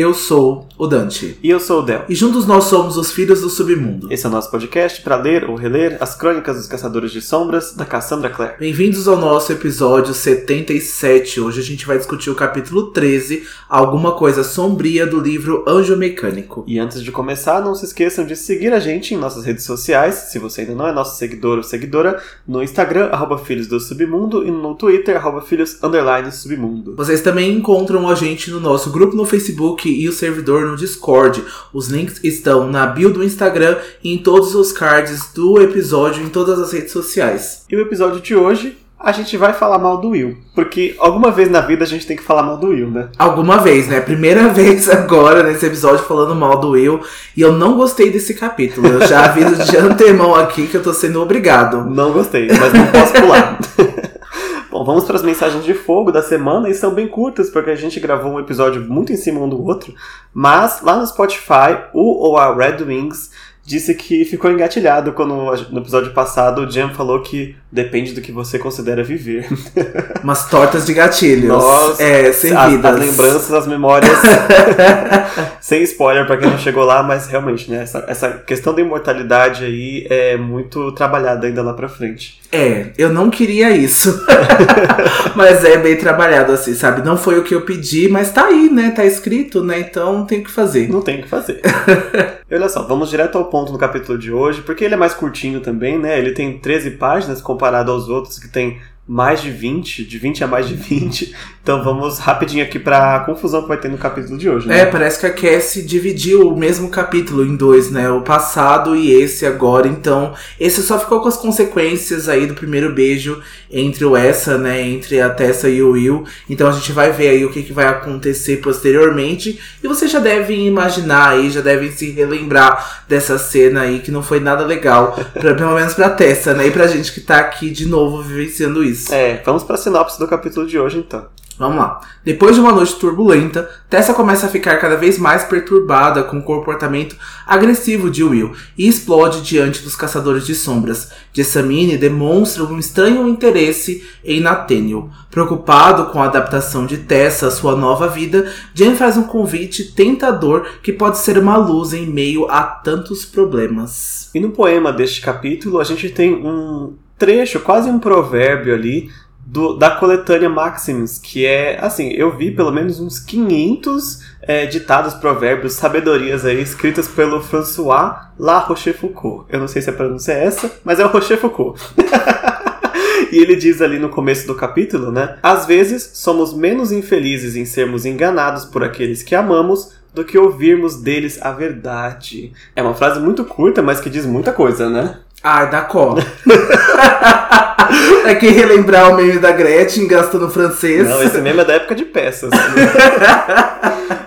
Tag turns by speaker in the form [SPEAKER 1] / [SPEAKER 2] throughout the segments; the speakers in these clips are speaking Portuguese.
[SPEAKER 1] Eu sou o Dante.
[SPEAKER 2] E eu sou o Del.
[SPEAKER 1] E juntos nós somos os Filhos do Submundo.
[SPEAKER 2] Esse é o nosso podcast para ler ou reler as crônicas dos Caçadores de Sombras, da Cassandra Clare.
[SPEAKER 1] Bem-vindos ao nosso episódio 77. Hoje a gente vai discutir o capítulo 13, Alguma Coisa Sombria do livro Anjo Mecânico.
[SPEAKER 2] E antes de começar, não se esqueçam de seguir a gente em nossas redes sociais, se você ainda não é nosso seguidor ou seguidora, no Instagram, arroba Filhos do Submundo, e no Twitter, arroba Filhos Submundo.
[SPEAKER 1] Vocês também encontram a gente no nosso grupo no Facebook e o servidor no Discord. Os links estão na bio do Instagram e em todos os cards do episódio em todas as redes sociais.
[SPEAKER 2] E o episódio de hoje a gente vai falar mal do Will. Porque alguma vez na vida a gente tem que falar mal do Will, né?
[SPEAKER 1] Alguma vez, né? Primeira vez agora nesse episódio falando mal do Will. E eu não gostei desse capítulo. Eu já aviso de antemão aqui que eu tô sendo obrigado.
[SPEAKER 2] Não gostei, mas não posso pular. Bom, vamos para as mensagens de fogo da semana e são bem curtas porque a gente gravou um episódio muito em cima um do outro. Mas lá no Spotify, o ou a Red Wings disse que ficou engatilhado quando no episódio passado o Jam falou que depende do que você considera viver.
[SPEAKER 1] Umas tortas de gatilhos.
[SPEAKER 2] Nossa,
[SPEAKER 1] é, sem
[SPEAKER 2] as,
[SPEAKER 1] vidas.
[SPEAKER 2] as lembranças, as memórias. sem spoiler para quem não chegou lá, mas realmente, né? Essa, essa questão da imortalidade aí é muito trabalhada ainda lá pra frente.
[SPEAKER 1] É, eu não queria isso. mas é bem trabalhado assim, sabe? Não foi o que eu pedi, mas tá aí, né? Tá escrito, né? Então tem o que fazer.
[SPEAKER 2] Não tem o que fazer. e olha só, vamos direto ao ponto no capítulo de hoje, porque ele é mais curtinho também, né? Ele tem 13 páginas comparado aos outros que tem mais de 20, de 20 a mais de 20. Então vamos rapidinho aqui para a confusão que vai ter no capítulo de hoje, né?
[SPEAKER 1] É, parece que a Cassie dividiu o mesmo capítulo em dois, né? O passado e esse agora. Então, esse só ficou com as consequências aí do primeiro beijo entre o Essa, né? Entre a Tessa e o Will. Então a gente vai ver aí o que, que vai acontecer posteriormente. E você já deve imaginar aí, já deve se relembrar dessa cena aí que não foi nada legal. Pra, pelo menos pra Tessa, né? E pra gente que tá aqui de novo vivenciando isso.
[SPEAKER 2] É, vamos para a sinopse do capítulo de hoje então.
[SPEAKER 1] Vamos lá. Depois de uma noite turbulenta, Tessa começa a ficar cada vez mais perturbada com o comportamento agressivo de Will e explode diante dos caçadores de sombras. Jessamine demonstra um estranho interesse em Nathaniel. Preocupado com a adaptação de Tessa à sua nova vida, Jen faz um convite tentador que pode ser uma luz em meio a tantos problemas.
[SPEAKER 2] E no poema deste capítulo, a gente tem um trecho, quase um provérbio ali, do, da coletânea Maxims, que é, assim, eu vi pelo menos uns 500 é, ditados, provérbios, sabedorias aí, escritas pelo François La Rochefoucauld. Eu não sei se a pronúncia é essa, mas é o Rochefoucauld. e ele diz ali no começo do capítulo, né? Às vezes somos menos infelizes em sermos enganados por aqueles que amamos do que ouvirmos deles a verdade. É uma frase muito curta, mas que diz muita coisa, né?
[SPEAKER 1] Ai, da cola. é que relembrar o meme da Gretchen gastando francês.
[SPEAKER 2] Não, esse meme é da época de peças.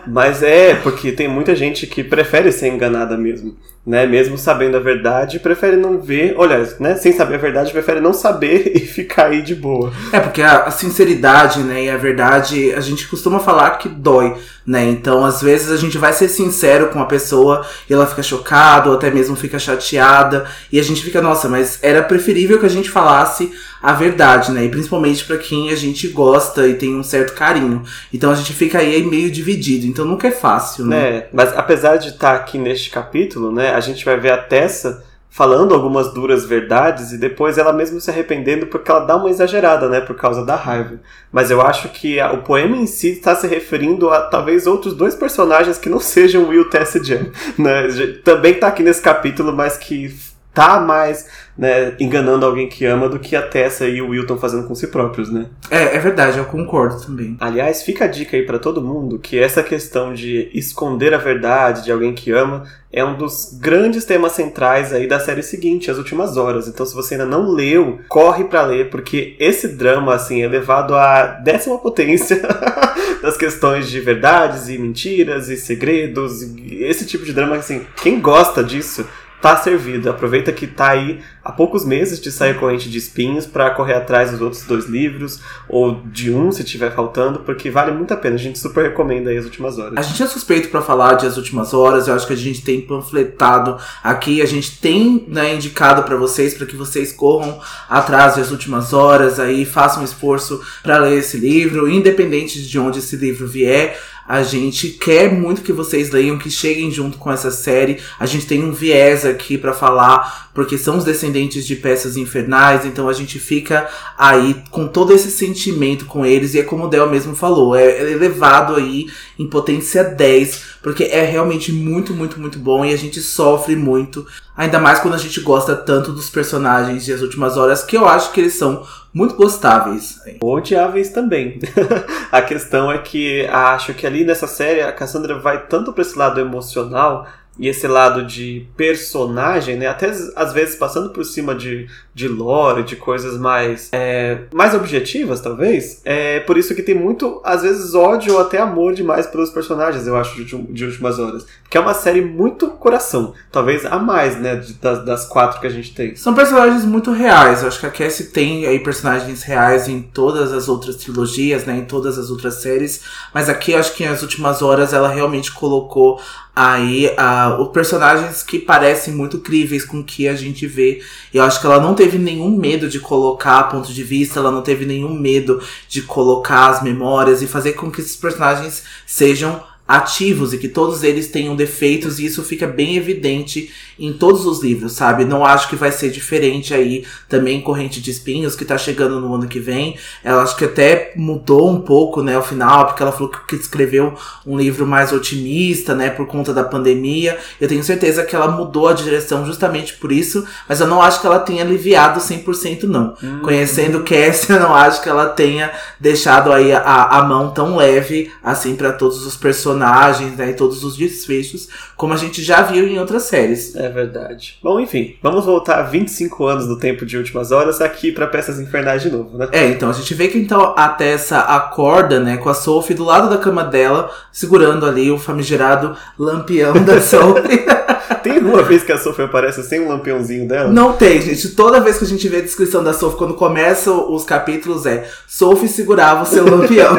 [SPEAKER 2] Mas é, porque tem muita gente que prefere ser enganada mesmo. Né? Mesmo sabendo a verdade, prefere não ver. Olha, né? Sem saber a verdade, prefere não saber e ficar aí de boa.
[SPEAKER 1] É, porque a, a sinceridade, né, e a verdade, a gente costuma falar que dói, né? Então, às vezes a gente vai ser sincero com a pessoa e ela fica chocada ou até mesmo fica chateada e a gente fica, nossa, mas era preferível que a gente falasse a verdade, né? E principalmente para quem a gente gosta e tem um certo carinho. Então a gente fica aí meio dividido. Então nunca é fácil, né?
[SPEAKER 2] É, mas apesar de estar aqui neste capítulo, né, a gente vai ver a Tessa falando algumas duras verdades e depois ela mesma se arrependendo porque ela dá uma exagerada, né, por causa da raiva. Mas eu acho que a, o poema em si está se referindo a talvez outros dois personagens que não sejam Will, Tessa e né? Também tá aqui nesse capítulo, mas que tá mais né, enganando alguém que ama do que a Tessa e o Wilton fazendo com si próprios, né?
[SPEAKER 1] É, é verdade, eu concordo também.
[SPEAKER 2] Aliás, fica a dica aí para todo mundo que essa questão de esconder a verdade de alguém que ama é um dos grandes temas centrais aí da série seguinte, As Últimas Horas. Então, se você ainda não leu, corre para ler, porque esse drama, assim, é levado à décima potência das questões de verdades e mentiras e segredos. E esse tipo de drama, assim, quem gosta disso tá servido. Aproveita que tá aí há poucos meses de sair corrente de espinhos para correr atrás dos outros dois livros, ou de um se tiver faltando, porque vale muito a pena. A gente super recomenda aí as últimas horas.
[SPEAKER 1] A gente é suspeito para falar de as últimas horas, eu acho que a gente tem panfletado aqui, a gente tem né, indicado para vocês, para que vocês corram atrás das últimas horas, aí façam um esforço para ler esse livro, independente de onde esse livro vier. A gente quer muito que vocês leiam, que cheguem junto com essa série. A gente tem um viés aqui para falar, porque são os descendentes de peças infernais, então a gente fica aí com todo esse sentimento com eles, e é como o Del mesmo falou, é, é elevado aí em potência 10, porque é realmente muito, muito, muito bom e a gente sofre muito. Ainda mais quando a gente gosta tanto dos personagens de As Últimas Horas, que eu acho que eles são muito gostáveis.
[SPEAKER 2] Odiáveis também. a questão é que acho que ali nessa série a Cassandra vai tanto para esse lado emocional e esse lado de personagem, né? Até às vezes passando por cima de, de lore, de coisas mais, é, mais objetivas, talvez. É por isso que tem muito, às vezes, ódio ou até amor demais pelos personagens, eu acho, de, de Últimas Horas. Porque é uma série muito coração. Talvez a mais, né? De, das, das quatro que a gente tem.
[SPEAKER 1] São personagens muito reais. Eu acho que a Cassie tem aí personagens reais em todas as outras trilogias, né? Em todas as outras séries. Mas aqui, acho que nas Últimas Horas ela realmente colocou aí uh, os personagens que parecem muito críveis com o que a gente vê. Eu acho que ela não teve nenhum medo de colocar ponto de vista, ela não teve nenhum medo de colocar as memórias e fazer com que esses personagens sejam ativos e que todos eles tenham defeitos e isso fica bem evidente em todos os livros, sabe? Não acho que vai ser diferente aí também Corrente de Espinhos, que tá chegando no ano que vem. Ela acho que até mudou um pouco, né, o final, porque ela falou que escreveu um livro mais otimista, né, por conta da pandemia. Eu tenho certeza que ela mudou a direção justamente por isso, mas eu não acho que ela tenha aliviado 100% não. Hum. Conhecendo Cassie, eu não acho que ela tenha deixado aí a, a mão tão leve assim para todos os personagens, né, e todos os desfechos, como a gente já viu em outras séries.
[SPEAKER 2] É verdade. Bom, enfim, vamos voltar 25 anos do tempo de Últimas Horas aqui para Peças Infernais de novo, né?
[SPEAKER 1] É, então a gente vê que então a Tessa acorda, né, com a Sophie do lado da cama dela, segurando ali o famigerado lampião da Sophie.
[SPEAKER 2] tem alguma vez que a Sophie aparece sem um lampiãozinho dela?
[SPEAKER 1] Não tem, gente. Toda vez que a gente vê a descrição da Sophie, quando começam os capítulos, é Sophie segurava o seu lampião.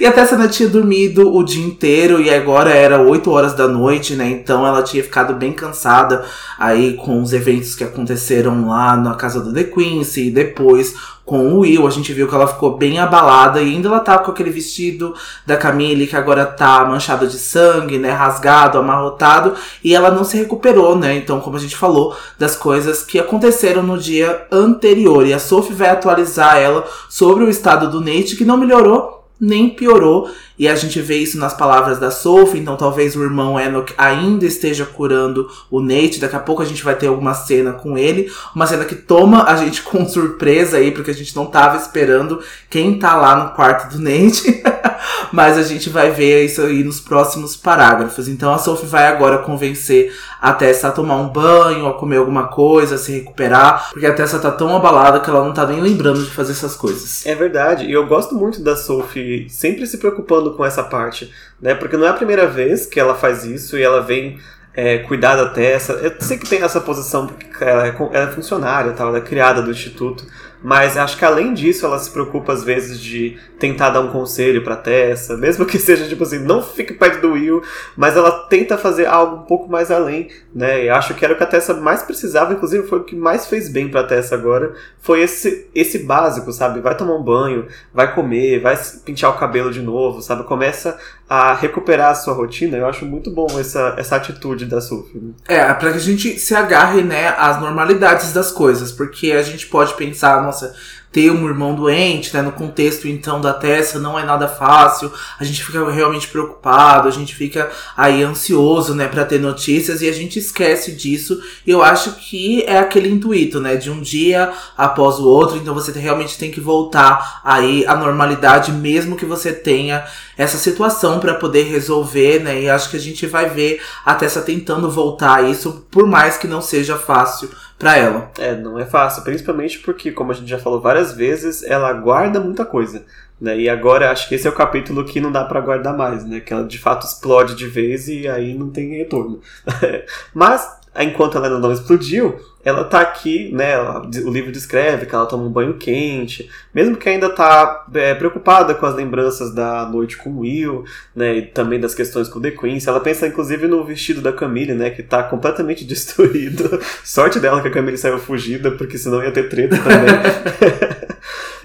[SPEAKER 1] E a Tessa tinha dormido o dia inteiro e agora era 8 horas da noite, né? Então ela tinha ficado bem cansada aí com os eventos que aconteceram lá na casa do The Quincy e depois com o Will, a gente viu que ela ficou bem abalada e ainda ela tá com aquele vestido da Camille que agora tá manchado de sangue, né, rasgado, amarrotado, e ela não se recuperou, né? Então, como a gente falou, das coisas que aconteceram no dia anterior. E a Sophie vai atualizar ela sobre o estado do Nate, que não melhorou nem piorou. E a gente vê isso nas palavras da Sophie, então talvez o irmão Enoch ainda esteja curando o Nate. Daqui a pouco a gente vai ter alguma cena com ele. Uma cena que toma a gente com surpresa aí, porque a gente não tava esperando quem tá lá no quarto do Nate. Mas a gente vai ver isso aí nos próximos parágrafos. Então a Sophie vai agora convencer a Tessa a tomar um banho, a comer alguma coisa, a se recuperar. Porque a Tessa tá tão abalada que ela não tá nem lembrando de fazer essas coisas.
[SPEAKER 2] É verdade. E eu gosto muito da Sophie sempre se preocupando com essa parte, né? Porque não é a primeira vez que ela faz isso e ela vem é, cuidar da Tessa. Eu sei que tem essa posição porque ela é, ela é funcionária, tal, ela é criada do instituto, mas acho que além disso ela se preocupa às vezes de tentar dar um conselho pra Tessa, mesmo que seja tipo assim, não fique perto do Will, mas ela tenta fazer algo um pouco mais além, né? E acho que era o que a Tessa mais precisava, inclusive foi o que mais fez bem pra Tessa agora, foi esse esse básico, sabe? Vai tomar um banho, vai comer, vai pintar o cabelo de novo, sabe? Começa a recuperar a sua rotina. Eu acho muito bom essa, essa atitude da Sophie. Né?
[SPEAKER 1] É, para que a gente se agarre, né, às normalidades das coisas, porque a gente pode pensar, nossa, ter um irmão doente, né? No contexto então da Tessa não é nada fácil. A gente fica realmente preocupado, a gente fica aí ansioso, né, para ter notícias e a gente esquece disso. E eu acho que é aquele intuito, né, de um dia após o outro, então você realmente tem que voltar aí à normalidade mesmo que você tenha essa situação para poder resolver, né? E acho que a gente vai ver a Tessa tentando voltar a isso, por mais que não seja fácil para ela.
[SPEAKER 2] É, não é fácil, principalmente porque, como a gente já falou várias vezes, ela guarda muita coisa. Né? E agora acho que esse é o capítulo que não dá para guardar mais, né? Que ela de fato explode de vez e aí não tem retorno. Mas enquanto ela ainda não explodiu, ela tá aqui, né? O livro descreve que ela toma um banho quente, mesmo que ainda tá é, preocupada com as lembranças da noite com Will, né? E também das questões com The Queen's. Ela pensa inclusive no vestido da Camille, né? Que tá completamente destruído. Sorte dela que a Camille saiu fugida, porque senão ia ter treta também.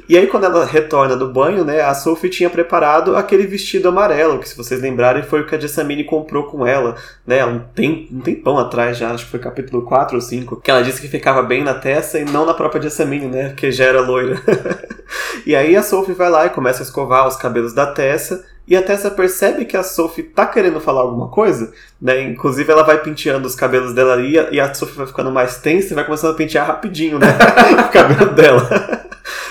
[SPEAKER 2] E aí, quando ela retorna do banho, né, a Sophie tinha preparado aquele vestido amarelo, que se vocês lembrarem foi o que a Jessamine comprou com ela, né, um, tem, um tempão atrás já, acho que foi capítulo 4 ou 5, que ela disse que ficava bem na testa e não na própria Jessamine, né, que já era loira. e aí a Sophie vai lá e começa a escovar os cabelos da Tessa, e a Tessa percebe que a Sophie tá querendo falar alguma coisa, né? Inclusive ela vai penteando os cabelos dela ali e a Sophie vai ficando mais tensa e vai começando a pentear rapidinho, né? o cabelo dela.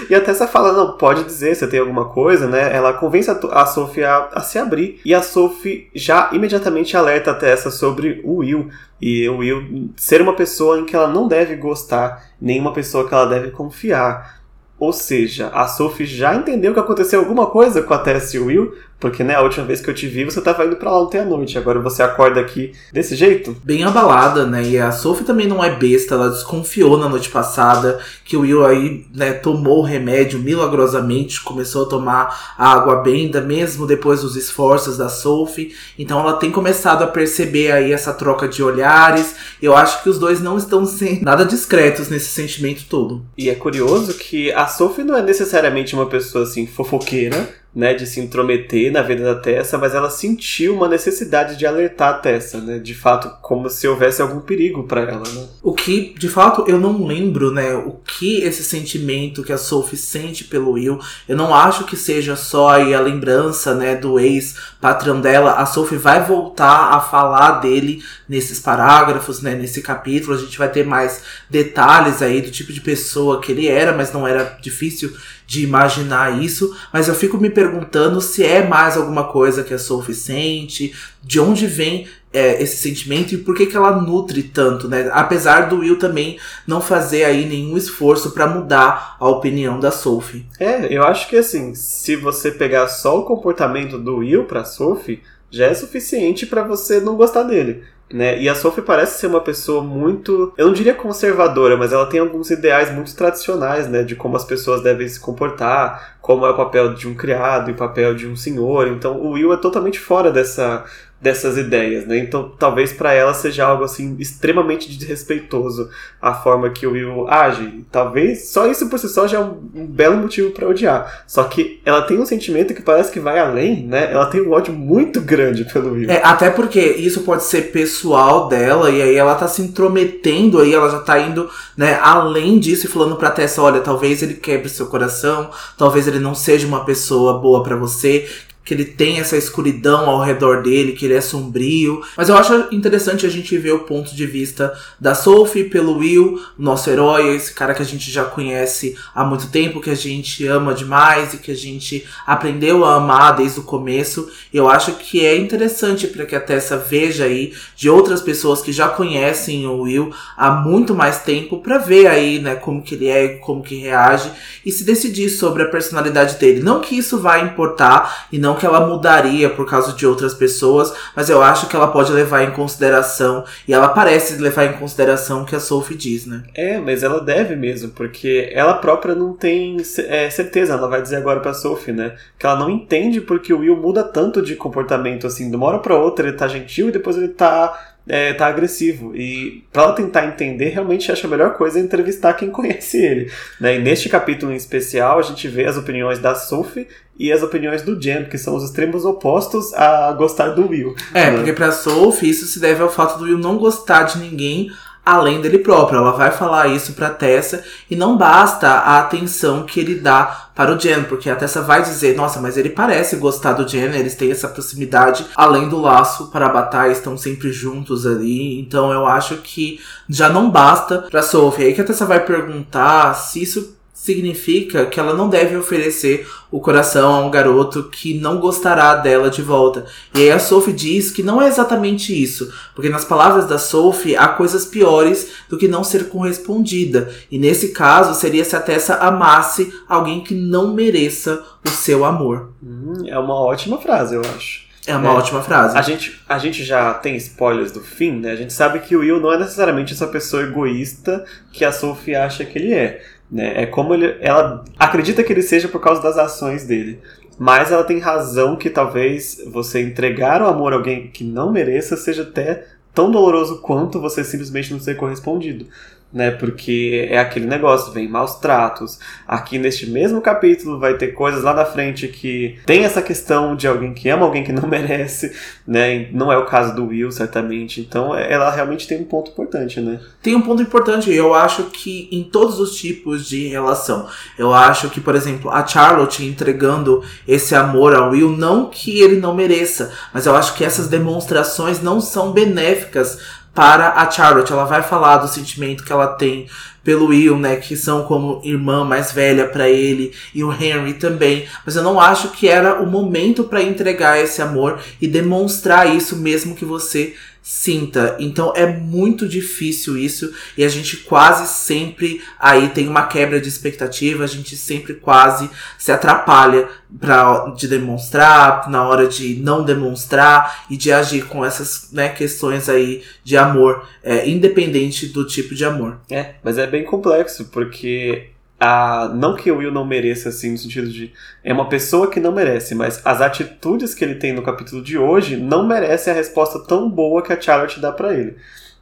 [SPEAKER 2] E a Tessa fala, não, pode dizer, você tem alguma coisa, né? Ela convence a, a Sophie a, a, se abrir. E a Sophie já imediatamente alerta a Tessa sobre o Will. E o Will ser uma pessoa em que ela não deve gostar, nem uma pessoa que ela deve confiar. Ou seja, a Sophie já entendeu que aconteceu alguma coisa com a Tess e o Will, porque, né, a última vez que eu te vi, você tava indo pra lá ontem à noite. Agora você acorda aqui desse jeito?
[SPEAKER 1] Bem abalada, né? E a Sophie também não é besta. Ela desconfiou na noite passada que o Will aí, né, tomou o remédio milagrosamente. Começou a tomar a água benda, mesmo depois dos esforços da Sophie. Então ela tem começado a perceber aí essa troca de olhares. Eu acho que os dois não estão sendo nada discretos nesse sentimento todo.
[SPEAKER 2] E é curioso que a Sophie não é necessariamente uma pessoa assim fofoqueira né, de se intrometer na vida da Tessa, mas ela sentiu uma necessidade de alertar a Tessa, né, de fato, como se houvesse algum perigo para ela, né?
[SPEAKER 1] O que, de fato, eu não lembro, né, o que esse sentimento que a Sophie sente pelo Will, eu não acho que seja só a lembrança, né, do ex-patrão dela, a Sophie vai voltar a falar dele nesses parágrafos, né, nesse capítulo, a gente vai ter mais detalhes aí do tipo de pessoa que ele era, mas não era difícil de imaginar isso, mas eu fico me perguntando se é mais alguma coisa que a Sophie sente, de onde vem é, esse sentimento e por que, que ela nutre tanto, né? Apesar do Will também não fazer aí nenhum esforço para mudar a opinião da Sophie.
[SPEAKER 2] É, eu acho que assim, se você pegar só o comportamento do Will pra Sophie, já é suficiente para você não gostar dele. Né? E a Sophie parece ser uma pessoa muito, eu não diria conservadora, mas ela tem alguns ideais muito tradicionais, né, de como as pessoas devem se comportar, como é o papel de um criado e o papel de um senhor. Então o Will é totalmente fora dessa dessas ideias, né? Então, talvez para ela seja algo assim extremamente desrespeitoso a forma que o Will age. Talvez só isso por si só já é um, um belo motivo para odiar. Só que ela tem um sentimento que parece que vai além, né? Ela tem um ódio muito grande pelo Will.
[SPEAKER 1] É, até porque isso pode ser pessoal dela e aí ela tá se intrometendo aí, ela já tá indo, né, além disso e falando pra Tessa, olha, talvez ele quebre seu coração, talvez ele não seja uma pessoa boa para você, que ele tem essa escuridão ao redor dele, que ele é sombrio. Mas eu acho interessante a gente ver o ponto de vista da Sophie pelo Will, nosso herói, esse cara que a gente já conhece há muito tempo, que a gente ama demais e que a gente aprendeu a amar desde o começo. Eu acho que é interessante para que a Tessa veja aí de outras pessoas que já conhecem o Will há muito mais tempo para ver aí, né, como que ele é, como que reage e se decidir sobre a personalidade dele. Não que isso vai importar e não não que ela mudaria por causa de outras pessoas, mas eu acho que ela pode levar em consideração, e ela parece levar em consideração o que a Sophie diz, né?
[SPEAKER 2] É, mas ela deve mesmo, porque ela própria não tem é, certeza, ela vai dizer agora pra Sophie, né? Que ela não entende porque o Will muda tanto de comportamento, assim, de uma hora pra outra ele tá gentil e depois ele tá é, tá agressivo. E para ela tentar entender, realmente acho a melhor coisa é entrevistar quem conhece ele. Né? E neste capítulo em especial, a gente vê as opiniões da Sophie e as opiniões do Jen, que são os extremos opostos a gostar do Will.
[SPEAKER 1] É, né? porque pra Sophie isso se deve ao fato do Will não gostar de ninguém além dele próprio. Ela vai falar isso pra Tessa e não basta a atenção que ele dá para o Jen, porque a Tessa vai dizer, nossa, mas ele parece gostar do Jen, eles têm essa proximidade, além do laço para a batalha, estão sempre juntos ali, então eu acho que já não basta pra Sophie. Aí que a Tessa vai perguntar se isso significa que ela não deve oferecer o coração a um garoto que não gostará dela de volta. E aí a Sophie diz que não é exatamente isso, porque nas palavras da Sophie há coisas piores do que não ser correspondida. E nesse caso seria se a Tessa amasse alguém que não mereça o seu amor.
[SPEAKER 2] Hum, é uma ótima frase, eu acho.
[SPEAKER 1] É uma é. ótima frase.
[SPEAKER 2] A gente, a gente já tem spoilers do fim, né? A gente sabe que o Will não é necessariamente essa pessoa egoísta que a Sophie acha que ele é. Né? É como ele, ela acredita que ele seja por causa das ações dele. Mas ela tem razão que talvez você entregar o amor a alguém que não mereça seja até tão doloroso quanto você simplesmente não ser correspondido. Né? Porque é aquele negócio, vem maus tratos. Aqui neste mesmo capítulo vai ter coisas lá na frente que tem essa questão de alguém que ama alguém que não merece, né? Não é o caso do Will, certamente. Então ela realmente tem um ponto importante, né?
[SPEAKER 1] Tem um ponto importante, eu acho que em todos os tipos de relação. Eu acho que, por exemplo, a Charlotte entregando esse amor ao Will, não que ele não mereça, mas eu acho que essas demonstrações não são benéficas para a Charlotte. Ela vai falar do sentimento que ela tem pelo Will, né, que são como irmã mais velha para ele e o Henry também, mas eu não acho que era o momento para entregar esse amor e demonstrar isso mesmo que você sinta. Então é muito difícil isso e a gente quase sempre aí tem uma quebra de expectativa, a gente sempre quase se atrapalha para de demonstrar, na hora de não demonstrar e de agir com essas né, questões aí de amor, é, independente do tipo de amor.
[SPEAKER 2] É, mas é bem complexo porque a, não que o Will não mereça, assim, no sentido de. É uma pessoa que não merece, mas as atitudes que ele tem no capítulo de hoje não merecem a resposta tão boa que a Charlotte dá para ele.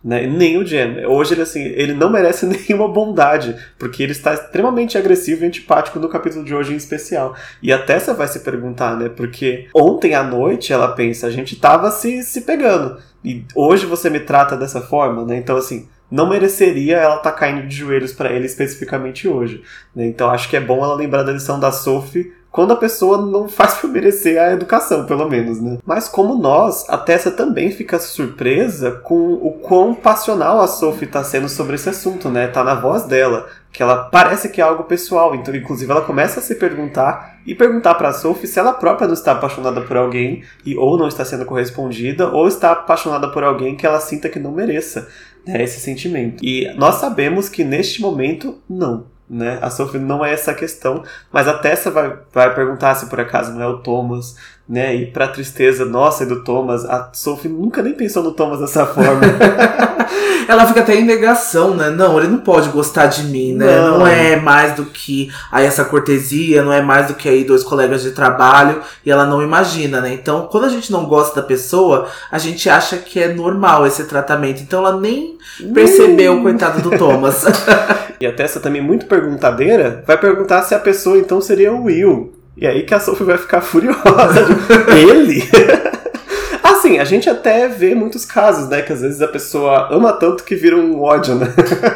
[SPEAKER 2] Né? Nem o Jen. Hoje ele assim, ele não merece nenhuma bondade, porque ele está extremamente agressivo e antipático no capítulo de hoje em especial. E a Tessa vai se perguntar, né? Porque ontem à noite ela pensa, a gente tava se, se pegando. E hoje você me trata dessa forma, né? Então assim, não mereceria ela estar tá caindo de joelhos para ele especificamente hoje. Né? Então acho que é bom ela lembrar da lição da Sophie quando a pessoa não faz por merecer a educação, pelo menos, né? Mas como nós, a Tessa também fica surpresa com o quão passional a Sophie está sendo sobre esse assunto, né? Tá na voz dela, que ela parece que é algo pessoal, então inclusive ela começa a se perguntar e perguntar para Sophie se ela própria não está apaixonada por alguém e ou não está sendo correspondida ou está apaixonada por alguém que ela sinta que não mereça né, esse sentimento. E nós sabemos que neste momento não. Né? A Sophie não é essa questão, mas a Tessa vai, vai perguntar se por acaso não é o Thomas, né? E pra tristeza nossa e do Thomas, a Sophie nunca nem pensou no Thomas dessa forma.
[SPEAKER 1] Ela fica até em negação, né? Não, ele não pode gostar de mim, né? Não, não é mais do que aí essa cortesia, não é mais do que aí dois colegas de trabalho, e ela não imagina, né? Então, quando a gente não gosta da pessoa, a gente acha que é normal esse tratamento. Então ela nem percebeu, o coitado do Thomas.
[SPEAKER 2] e a Tessa também muito perguntadeira, vai perguntar se a pessoa então seria o Will. E aí que a Sophie vai ficar furiosa. Ele? assim, a gente até vê muitos casos, né? Que às vezes a pessoa ama tanto que vira um ódio, né?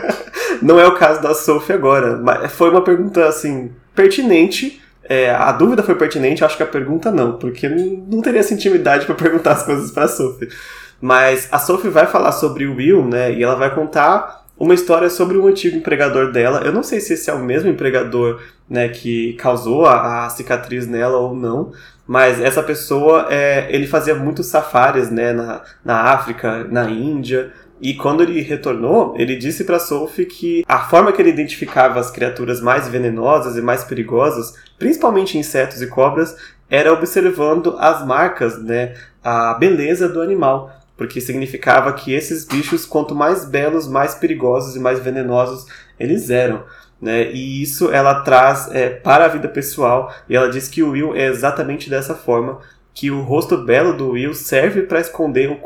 [SPEAKER 2] Não é o caso da Sophie agora. Mas foi uma pergunta, assim, pertinente. É, a dúvida foi pertinente, acho que a pergunta não, porque não teria essa intimidade para perguntar as coisas pra Sophie. Mas a Sophie vai falar sobre o Will, né? E ela vai contar uma história sobre um antigo empregador dela. Eu não sei se esse é o mesmo empregador né, que causou a, a cicatriz nela ou não, mas essa pessoa, é, ele fazia muitos safaris né, na, na África, na Índia, e quando ele retornou, ele disse para Sophie que a forma que ele identificava as criaturas mais venenosas e mais perigosas, principalmente insetos e cobras, era observando as marcas, né, a beleza do animal porque significava que esses bichos, quanto mais belos, mais perigosos e mais venenosos eles eram. Né? E isso ela traz é, para a vida pessoal, e ela diz que o Will é exatamente dessa forma, que o rosto belo do Will serve para esconder o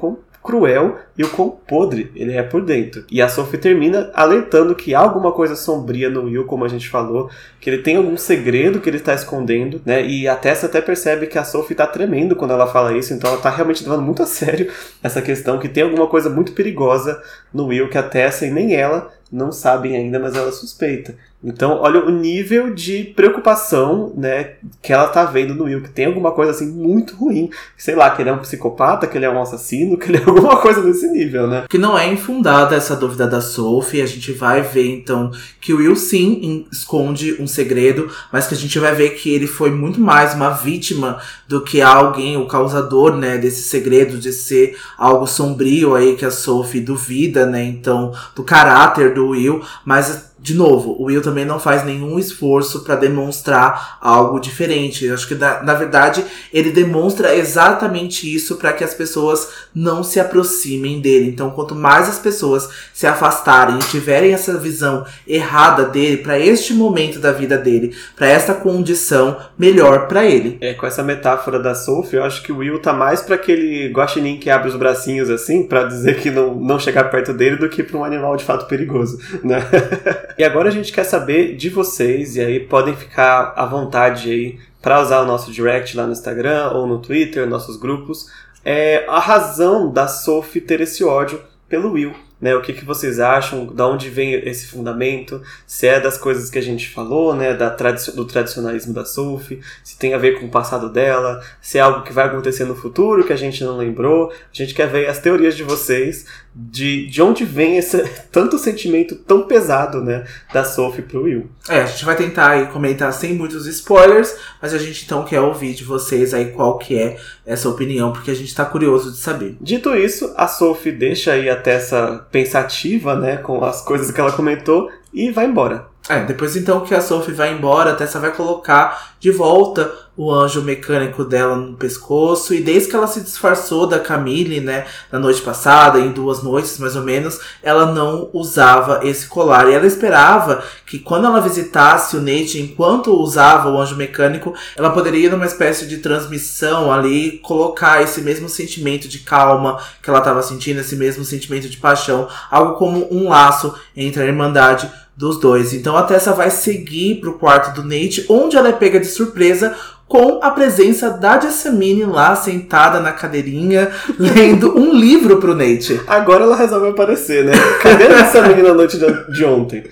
[SPEAKER 2] cruel e o quão podre ele é por dentro. E a Sophie termina alertando que há alguma coisa sombria no Will, como a gente falou, que ele tem algum segredo que ele está escondendo, né? E a Tessa até percebe que a Sophie está tremendo quando ela fala isso, então ela está realmente levando muito a sério essa questão que tem alguma coisa muito perigosa no Will que a Tessa e nem ela não sabem ainda, mas ela suspeita. Então, olha o nível de preocupação, né, que ela tá vendo no Will, que tem alguma coisa assim muito ruim. Sei lá, que ele é um psicopata, que ele é um assassino, que ele é alguma coisa desse nível, né?
[SPEAKER 1] Que não é infundada essa dúvida da Sophie. A gente vai ver então que o Will sim esconde um segredo, mas que a gente vai ver que ele foi muito mais uma vítima do que alguém, o causador, né, desse segredo de ser algo sombrio aí que a Sophie duvida, né? Então, do caráter do Will, mas de novo, o Will também não faz nenhum esforço para demonstrar algo diferente. Eu acho que, na, na verdade, ele demonstra exatamente isso para que as pessoas não se aproximem dele. Então, quanto mais as pessoas se afastarem e tiverem essa visão errada dele, para este momento da vida dele, para esta condição, melhor para ele.
[SPEAKER 2] É, com essa metáfora da Sophie, eu acho que o Will tá mais para aquele guaxinim que abre os bracinhos assim, para dizer que não, não chegar perto dele, do que para um animal de fato perigoso, né? E agora a gente quer saber de vocês, e aí podem ficar à vontade aí para usar o nosso direct lá no Instagram ou no Twitter, nossos grupos, é a razão da Sophie ter esse ódio pelo Will. Né, o que, que vocês acham? Da onde vem esse fundamento? Se é das coisas que a gente falou, né, da tradici do tradicionalismo da Sophie, se tem a ver com o passado dela, se é algo que vai acontecer no futuro que a gente não lembrou. A gente quer ver as teorias de vocês de, de onde vem esse tanto sentimento tão pesado, né, da Sophie pro Will.
[SPEAKER 1] É, a gente vai tentar aí comentar sem muitos spoilers, mas a gente então quer ouvir de vocês aí qual que é essa opinião, porque a gente tá curioso de saber.
[SPEAKER 2] Dito isso, a Sophie deixa aí até essa pensativa, né, com as coisas que ela comentou e vai embora.
[SPEAKER 1] É, depois então que a Sophie vai embora, a Tessa vai colocar de volta o anjo mecânico dela no pescoço. E desde que ela se disfarçou da Camille, né, na noite passada, em duas noites mais ou menos, ela não usava esse colar. E ela esperava que quando ela visitasse o Nate, enquanto usava o anjo mecânico, ela poderia, numa espécie de transmissão ali, colocar esse mesmo sentimento de calma que ela estava sentindo, esse mesmo sentimento de paixão, algo como um laço entre a Irmandade dos dois. Então a Tessa vai seguir pro quarto do Nate, onde ela é pega de surpresa com a presença da Jessamine lá sentada na cadeirinha, lendo um livro pro Nate.
[SPEAKER 2] Agora ela resolve aparecer, né? Cadê a Jessamine na noite de ontem?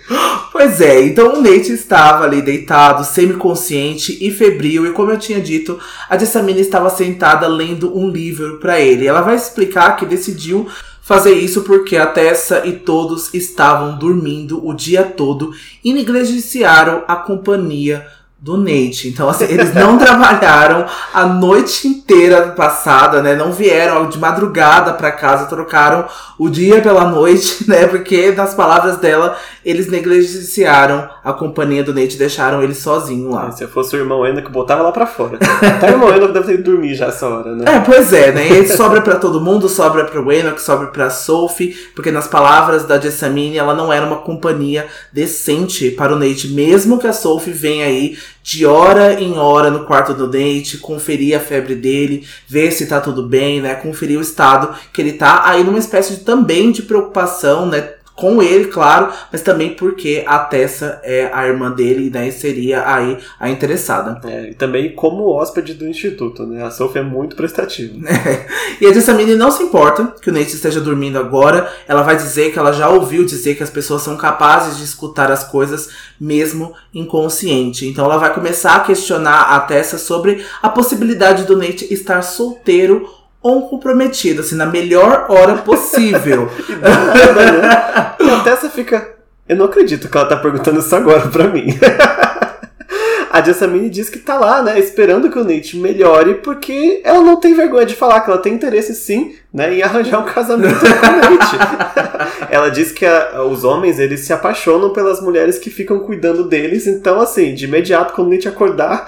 [SPEAKER 1] Pois é, então o Nate estava ali deitado, semiconsciente e febril, e como eu tinha dito, a Jessamine estava sentada lendo um livro para ele. Ela vai explicar que decidiu fazer isso porque a Tessa e todos estavam dormindo o dia todo e negligenciaram a companhia do Nate. Então, assim, eles não trabalharam a noite inteira passada, né? Não vieram de madrugada para casa, trocaram o dia pela noite, né? Porque, nas palavras dela, eles negligenciaram a companhia do Nate, deixaram ele sozinho lá.
[SPEAKER 2] Se eu fosse o irmão Enoch, botava lá para fora. Até o irmão Enoch deve ter que dormir já essa hora, né?
[SPEAKER 1] É, pois é, né? E sobra para todo mundo, sobra pro Enoch, sobra pra Sophie, porque nas palavras da Jessamine, ela não era uma companhia decente para o Nate, mesmo que a Sophie venha aí de hora em hora no quarto do Nate, conferir a febre dele, ver se tá tudo bem, né? Conferir o estado que ele tá aí numa espécie de, também de preocupação, né? Com ele, claro, mas também porque a Tessa é a irmã dele e daí seria aí a interessada.
[SPEAKER 2] É, e também como hóspede do instituto, né? A Sophie é muito prestativa.
[SPEAKER 1] É. E a Jessamine não se importa que o Nate esteja dormindo agora. Ela vai dizer que ela já ouviu dizer que as pessoas são capazes de escutar as coisas mesmo inconsciente. Então ela vai começar a questionar a Tessa sobre a possibilidade do Nate estar solteiro ou comprometido, assim, na melhor hora possível.
[SPEAKER 2] nada, né? e a Tessa fica. Eu não acredito que ela tá perguntando isso agora pra mim. a Jessamine diz que tá lá, né, esperando que o Nate melhore, porque ela não tem vergonha de falar que ela tem interesse sim, né, em arranjar um casamento com o Nate. ela diz que a, os homens, eles se apaixonam pelas mulheres que ficam cuidando deles, então assim, de imediato, quando o Nate acordar,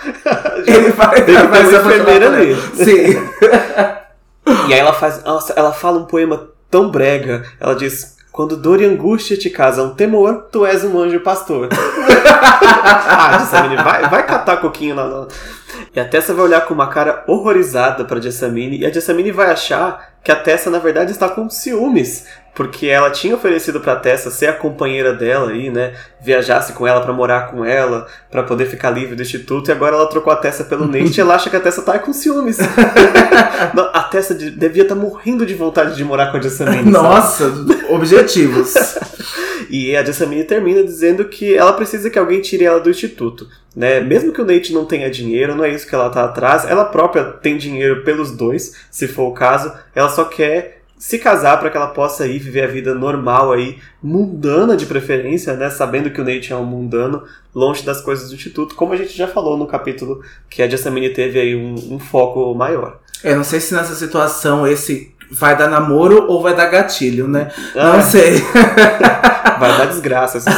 [SPEAKER 1] ele vai,
[SPEAKER 2] vai enfermeira ali.
[SPEAKER 1] Sim.
[SPEAKER 2] E aí ela faz. Nossa, ela fala um poema tão brega. Ela diz: Quando dor e angústia te casam temor, tu és um anjo pastor. ah, Jessamine, vai, vai catar coquinho lá. E a Tessa vai olhar com uma cara horrorizada pra Jessamine. E a Jessamine vai achar que a Tessa, na verdade, está com ciúmes porque ela tinha oferecido para Tessa ser a companheira dela aí, né? Viajasse com ela para morar com ela, para poder ficar livre do instituto, e agora ela trocou a Tessa pelo Nate e ela acha que a Tessa tá com ciúmes. a Tessa devia estar tá morrendo de vontade de morar com a Jessamine.
[SPEAKER 1] Nossa, objetivos.
[SPEAKER 2] e a Jessamine termina dizendo que ela precisa que alguém tire ela do instituto. Né? Mesmo que o Nate não tenha dinheiro, não é isso que ela tá atrás, ela própria tem dinheiro pelos dois, se for o caso, ela só quer se casar para que ela possa ir viver a vida normal aí, mundana de preferência, né? Sabendo que o Nate é um mundano, longe das coisas do instituto, como a gente já falou no capítulo que a Jessamine teve aí um, um foco maior.
[SPEAKER 1] É, não sei se nessa situação esse vai dar namoro ou vai dar gatilho, né? Ah, Não sei.
[SPEAKER 2] vai dar desgraça. Assim.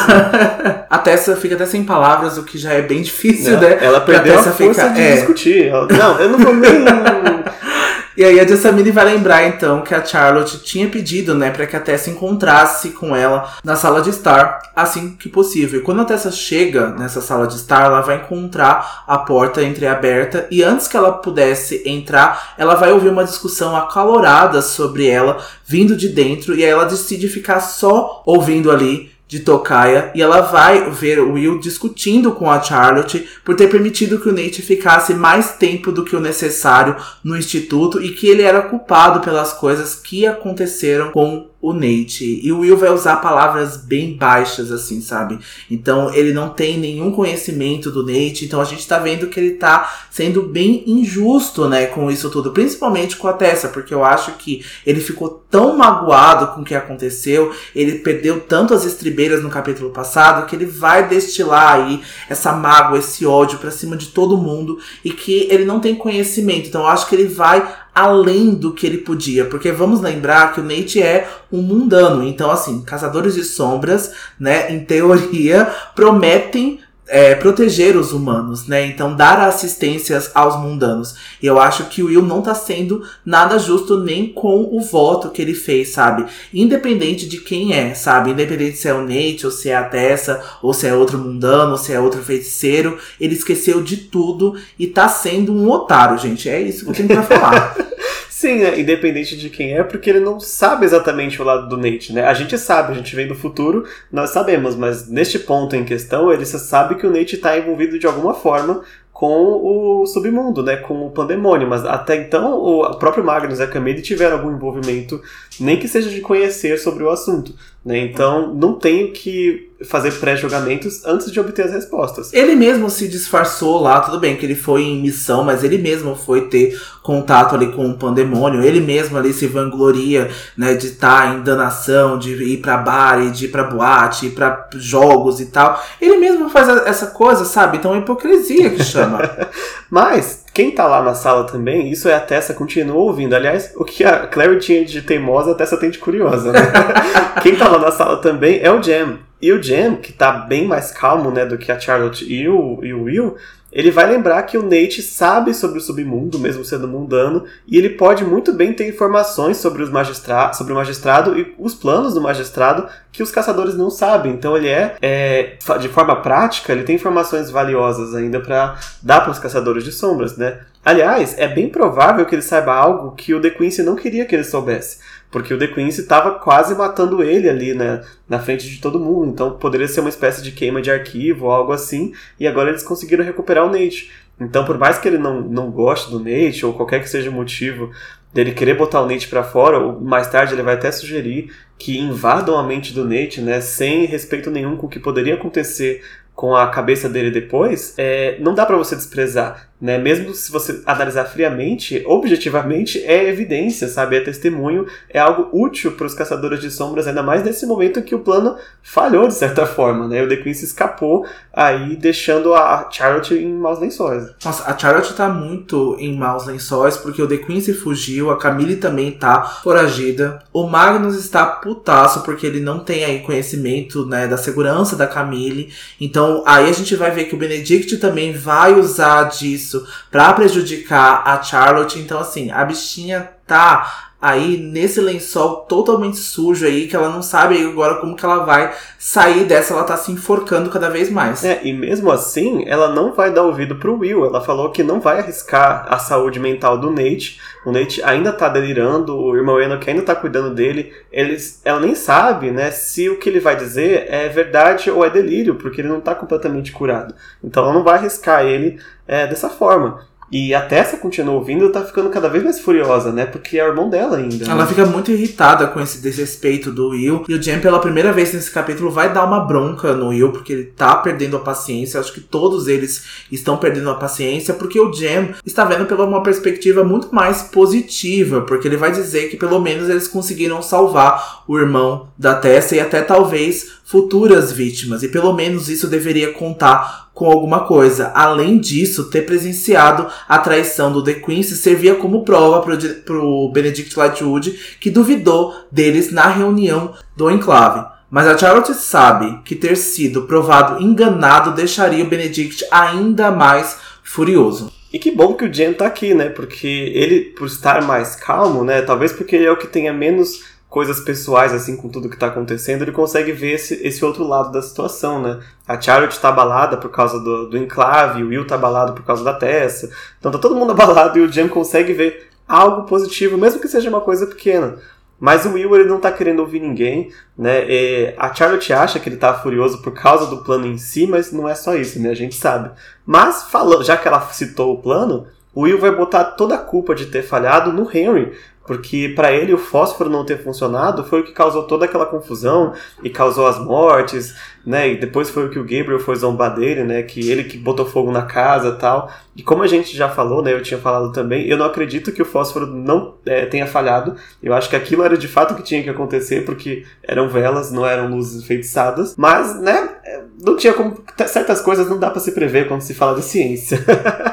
[SPEAKER 1] a Tessa fica até sem palavras, o que já é bem difícil, Não, né?
[SPEAKER 2] Ela perdeu a, a força fica... de é. discutir. Não, eu não vou nem...
[SPEAKER 1] E aí a Jessamine vai lembrar então que a Charlotte tinha pedido, né, para que a Tessa encontrasse com ela na sala de estar assim que possível. E quando a Tessa chega nessa sala de estar, ela vai encontrar a porta entreaberta e antes que ela pudesse entrar, ela vai ouvir uma discussão acalorada sobre ela vindo de dentro e aí ela decide ficar só ouvindo ali de Tocaia e ela vai ver Will discutindo com a Charlotte por ter permitido que o Nate ficasse mais tempo do que o necessário no instituto e que ele era culpado pelas coisas que aconteceram com o Nate. E o Will vai usar palavras bem baixas, assim, sabe? Então ele não tem nenhum conhecimento do Nate. Então a gente tá vendo que ele tá sendo bem injusto, né, com isso tudo. Principalmente com a Tessa, porque eu acho que ele ficou tão magoado com o que aconteceu. Ele perdeu tanto as estribeiras no capítulo passado que ele vai destilar aí essa mágoa, esse ódio pra cima de todo mundo. E que ele não tem conhecimento. Então eu acho que ele vai além do que ele podia, porque vamos lembrar que o Nate é um mundano, então assim, caçadores de sombras, né, em teoria, prometem é, proteger os humanos, né? Então dar assistências aos mundanos. E eu acho que o Will não tá sendo nada justo nem com o voto que ele fez, sabe? Independente de quem é, sabe? Independente se é o Nate, ou se é a Tessa, ou se é outro mundano, ou se é outro feiticeiro, ele esqueceu de tudo e tá sendo um otário, gente. É isso que eu tenho pra falar.
[SPEAKER 2] Sim, né? independente de quem é, porque ele não sabe exatamente o lado do Nate, né? A gente sabe, a gente vem do futuro, nós sabemos, mas neste ponto em questão, ele sabe que o Nate está envolvido de alguma forma com o submundo, né, com o pandemônio, mas até então o próprio Magnus e a Camille tiveram algum envolvimento, nem que seja de conhecer sobre o assunto. Né? Então não tenho que fazer pré-julgamentos antes de obter as respostas.
[SPEAKER 1] Ele mesmo se disfarçou lá, tudo bem que ele foi em missão, mas ele mesmo foi ter contato ali com o pandemônio, ele mesmo ali se vangloria, né, de estar tá em danação, de ir para bar, de ir para boate, ir para jogos e tal. Ele mesmo faz essa coisa, sabe? Então é hipocrisia que chama.
[SPEAKER 2] mas quem tá lá na sala também, isso é a Tessa continua ouvindo. Aliás, o que a Clary tinha de teimosa, a Tessa tem de curiosa, né? Quem tá lá na sala também é o Jam. E o Jam, que tá bem mais calmo, né, do que a Charlotte e o, e o Will, ele vai lembrar que o Nate sabe sobre o submundo, mesmo sendo mundano, e ele pode muito bem ter informações sobre, os magistra sobre o magistrado e os planos do magistrado que os caçadores não sabem. Então ele é, é de forma prática, ele tem informações valiosas ainda para dar para os caçadores de sombras, né? Aliás, é bem provável que ele saiba algo que o The Quincy não queria que ele soubesse. Porque o The Quincy estava quase matando ele ali, né? Na frente de todo mundo. Então poderia ser uma espécie de queima de arquivo ou algo assim. E agora eles conseguiram recuperar o Nate. Então, por mais que ele não, não goste do Nate, ou qualquer que seja o motivo dele querer botar o Nate para fora, ou mais tarde ele vai até sugerir que invadam a mente do Nate, né, sem respeito nenhum com o que poderia acontecer com a cabeça dele depois, é, não dá para você desprezar. Né? Mesmo se você analisar friamente, objetivamente, é evidência, sabe? É testemunho, é algo útil para os caçadores de sombras, ainda mais nesse momento que o plano falhou de certa forma, né? O The Queen se escapou aí, deixando a Charlotte em maus lençóis.
[SPEAKER 1] Nossa, a Charlotte tá muito em maus lençóis, porque o The Queen se fugiu, a Camille também tá foragida, o Magnus está putaço, porque ele não tem aí conhecimento, né, da segurança da Camille, então aí a gente vai ver que o Benedict também vai usar disso isso para prejudicar a Charlotte. Então, assim, a bichinha tá aí nesse lençol totalmente sujo aí, que ela não sabe agora como que ela vai sair dessa, ela tá se enforcando cada vez mais.
[SPEAKER 2] É, e mesmo assim, ela não vai dar ouvido pro Will, ela falou que não vai arriscar a saúde mental do Nate, o Nate ainda tá delirando, o irmão Enoch ainda tá cuidando dele, eles, ela nem sabe, né, se o que ele vai dizer é verdade ou é delírio, porque ele não tá completamente curado. Então ela não vai arriscar ele é, dessa forma. E a Tessa continua ouvindo e tá ficando cada vez mais furiosa, né? Porque é o irmão dela ainda.
[SPEAKER 1] Ela
[SPEAKER 2] né?
[SPEAKER 1] fica muito irritada com esse desrespeito do Will. E o Jen, pela primeira vez nesse capítulo, vai dar uma bronca no Will, porque ele tá perdendo a paciência. Acho que todos eles estão perdendo a paciência, porque o Jen está vendo pela uma perspectiva muito mais positiva, porque ele vai dizer que pelo menos eles conseguiram salvar o irmão da Tessa e até talvez futuras vítimas. E pelo menos isso deveria contar com alguma coisa. Além disso, ter presenciado a traição do The Quincy servia como prova pro, pro Benedict Lightwood, que duvidou deles na reunião do enclave. Mas a Charlotte sabe que ter sido provado enganado deixaria o Benedict ainda mais furioso.
[SPEAKER 2] E que bom que o Jen tá aqui, né? Porque ele, por estar mais calmo, né? Talvez porque ele é o que tenha menos coisas pessoais, assim, com tudo que tá acontecendo, ele consegue ver esse, esse outro lado da situação, né? A Charlotte tá abalada por causa do, do enclave, o Will tá abalado por causa da Tessa. Então tá todo mundo abalado e o Jen consegue ver algo positivo, mesmo que seja uma coisa pequena. Mas o Will ele não tá querendo ouvir ninguém, né? E a Charlotte acha que ele tá furioso por causa do plano em si, mas não é só isso, né? A gente sabe. Mas falando, já que ela citou o plano, o Will vai botar toda a culpa de ter falhado no Henry, porque para ele o fósforo não ter funcionado foi o que causou toda aquela confusão e causou as mortes, né? E depois foi o que o Gabriel foi zombar dele, né? Que ele que botou fogo na casa tal. E como a gente já falou, né? Eu tinha falado também, eu não acredito que o fósforo não é, tenha falhado. Eu acho que aquilo era de fato o que tinha que acontecer, porque eram velas, não eram luzes enfeitiçadas. Mas, né? Não tinha como. Certas coisas não dá para se prever quando se fala de ciência.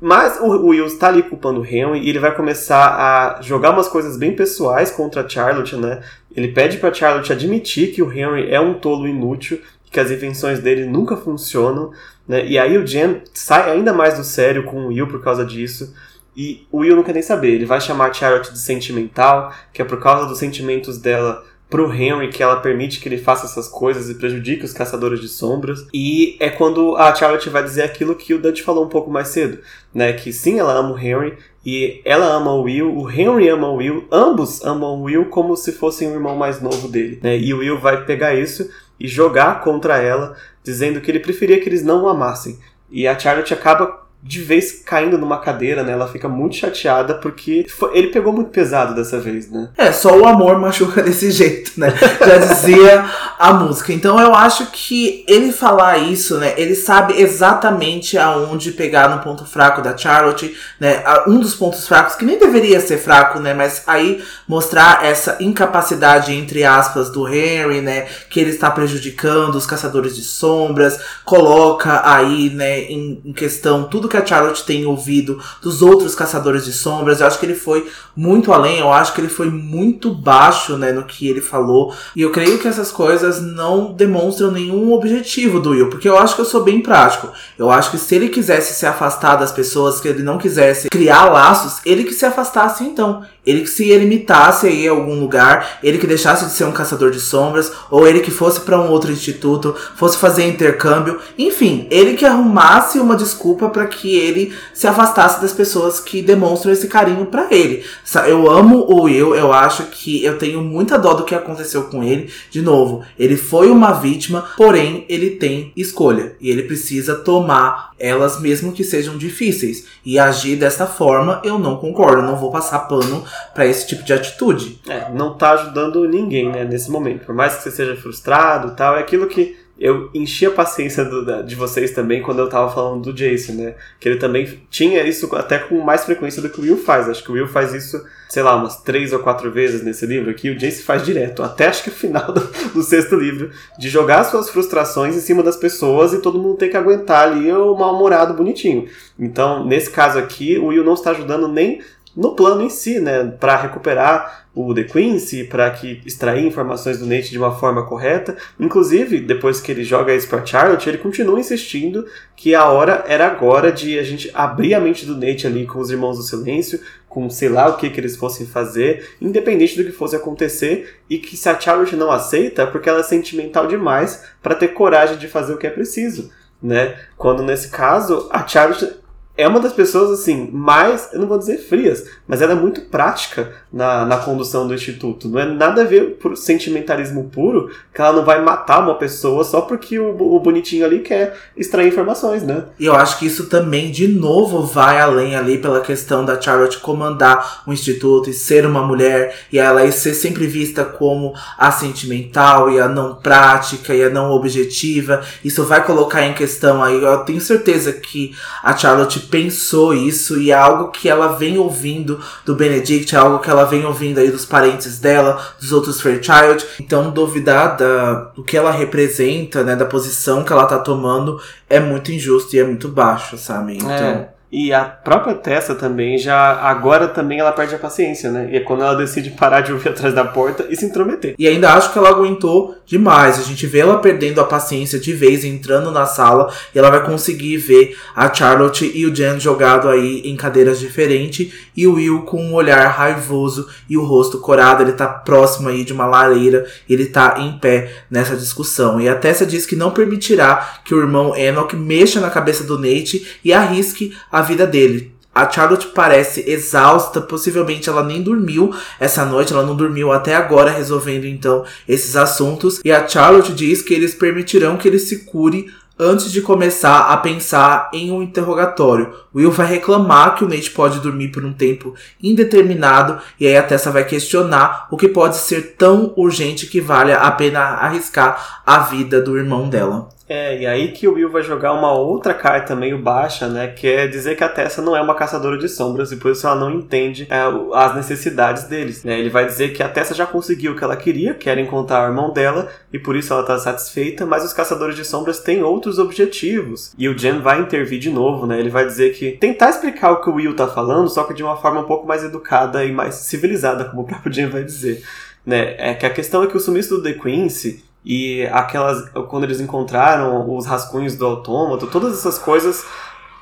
[SPEAKER 2] Mas o Will está ali culpando o Henry e ele vai começar a jogar umas coisas bem pessoais contra a Charlotte, né? Ele pede para Charlotte admitir que o Henry é um tolo inútil, que as invenções dele nunca funcionam, né? E aí o Jen sai ainda mais do sério com o Will por causa disso. E o Will não quer nem saber, ele vai chamar a Charlotte de sentimental, que é por causa dos sentimentos dela pro Henry que ela permite que ele faça essas coisas e prejudique os caçadores de sombras. E é quando a Charlotte vai dizer aquilo que o Dante falou um pouco mais cedo, né? Que sim, ela ama o Henry e ela ama o Will, o Henry ama o Will, ambos amam o Will como se fossem o irmão mais novo dele, né? E o Will vai pegar isso e jogar contra ela, dizendo que ele preferia que eles não o amassem. E a Charlotte acaba de vez caindo numa cadeira, né? Ela fica muito chateada porque foi, ele pegou muito pesado dessa vez, né?
[SPEAKER 1] É, só o amor machuca desse jeito, né? Já dizia a música. Então eu acho que ele falar isso, né? Ele sabe exatamente aonde pegar no ponto fraco da Charlotte, né? Um dos pontos fracos que nem deveria ser fraco, né? Mas aí mostrar essa incapacidade, entre aspas, do Henry, né? Que ele está prejudicando os caçadores de sombras, coloca aí, né, em, questão tudo que a Charlotte tem ouvido dos outros caçadores de sombras. Eu acho que ele foi muito além, eu acho que ele foi muito baixo, né, no que ele falou. E eu creio que essas coisas não demonstram nenhum objetivo do Will, porque eu acho que eu sou bem prático. Eu acho que se ele quisesse se afastar das pessoas, que ele não quisesse criar laços, ele que se afastasse então. Ele que se limitasse ir a algum lugar, ele que deixasse de ser um caçador de sombras, ou ele que fosse para um outro instituto, fosse fazer intercâmbio, enfim, ele que arrumasse uma desculpa para que ele se afastasse das pessoas que demonstram esse carinho para ele. Eu amo o Will, eu acho que eu tenho muita dó do que aconteceu com ele. De novo, ele foi uma vítima, porém ele tem escolha e ele precisa tomar elas mesmo que sejam difíceis e agir dessa forma. Eu não concordo, não vou passar pano para esse tipo de atitude.
[SPEAKER 2] É, não tá ajudando ninguém, né, nesse momento. Por mais que você seja frustrado, tal, é aquilo que eu enchi a paciência do, de vocês também quando eu tava falando do Jason, né? Que ele também tinha isso até com mais frequência do que o Will faz. Acho que o Will faz isso, sei lá, umas três ou quatro vezes nesse livro aqui. O Jason faz direto, até acho que o final do, do sexto livro, de jogar suas frustrações em cima das pessoas e todo mundo ter que aguentar ali o mal-humorado bonitinho. Então, nesse caso aqui, o Will não está ajudando nem no plano em si, né, para recuperar o The Quincy, para que extrair informações do Nate de uma forma correta. Inclusive, depois que ele joga isso para Charlotte, ele continua insistindo que a hora era agora de a gente abrir a mente do Nate ali com os Irmãos do Silêncio, com sei lá o que que eles fossem fazer, independente do que fosse acontecer, e que se a Charlotte não aceita, porque ela é sentimental demais para ter coragem de fazer o que é preciso. Né? Quando nesse caso a Charlotte é uma das pessoas, assim, mais, eu não vou dizer frias, mas ela é muito prática na, na condução do instituto. Não é nada a ver por sentimentalismo puro que ela não vai matar uma pessoa só porque o, o bonitinho ali quer extrair informações, né?
[SPEAKER 1] E eu acho que isso também, de novo, vai além ali pela questão da Charlotte comandar o instituto e ser uma mulher e ela ser sempre vista como a sentimental e a não prática e a não objetiva. Isso vai colocar em questão aí, eu tenho certeza que a Charlotte pensou isso e é algo que ela vem ouvindo do Benedict, é algo que ela vem ouvindo aí dos parentes dela, dos outros Fairchild. Então, duvidar da, do que ela representa, né, da posição que ela tá tomando, é muito injusto e é muito baixo, sabe? Então.
[SPEAKER 2] É. E a própria Tessa também já. Agora também ela perde a paciência, né? E é quando ela decide parar de ouvir atrás da porta e se intrometer.
[SPEAKER 1] E ainda acho que ela aguentou demais. A gente vê ela perdendo a paciência de vez, entrando na sala, e ela vai conseguir ver a Charlotte e o Jen jogado aí em cadeiras diferentes, e o Will com um olhar raivoso e o rosto corado. Ele tá próximo aí de uma lareira, ele tá em pé nessa discussão. E a Tessa diz que não permitirá que o irmão Enoch mexa na cabeça do Nate e arrisque a vida dele. A Charlotte parece exausta, possivelmente ela nem dormiu essa noite, ela não dormiu até agora resolvendo então esses assuntos. E a Charlotte diz que eles permitirão que ele se cure antes de começar a pensar em um interrogatório. Will vai reclamar que o Nate pode dormir por um tempo indeterminado e aí a Tessa vai questionar o que pode ser tão urgente que vale a pena arriscar a vida do irmão dela.
[SPEAKER 2] É, e aí que o Will vai jogar uma outra carta meio baixa, né? Que é dizer que a Tessa não é uma caçadora de sombras e por isso ela não entende é, as necessidades deles. Né? Ele vai dizer que a Tessa já conseguiu o que ela queria, que era encontrar o irmão dela, e por isso ela está satisfeita, mas os caçadores de sombras têm outros objetivos. E o Jen vai intervir de novo, né? Ele vai dizer que tentar explicar o que o Will tá falando, só que de uma forma um pouco mais educada e mais civilizada, como o próprio Jen vai dizer. Né? É que a questão é que o sumiço do The Quincy e aquelas quando eles encontraram os rascunhos do autômato, todas essas coisas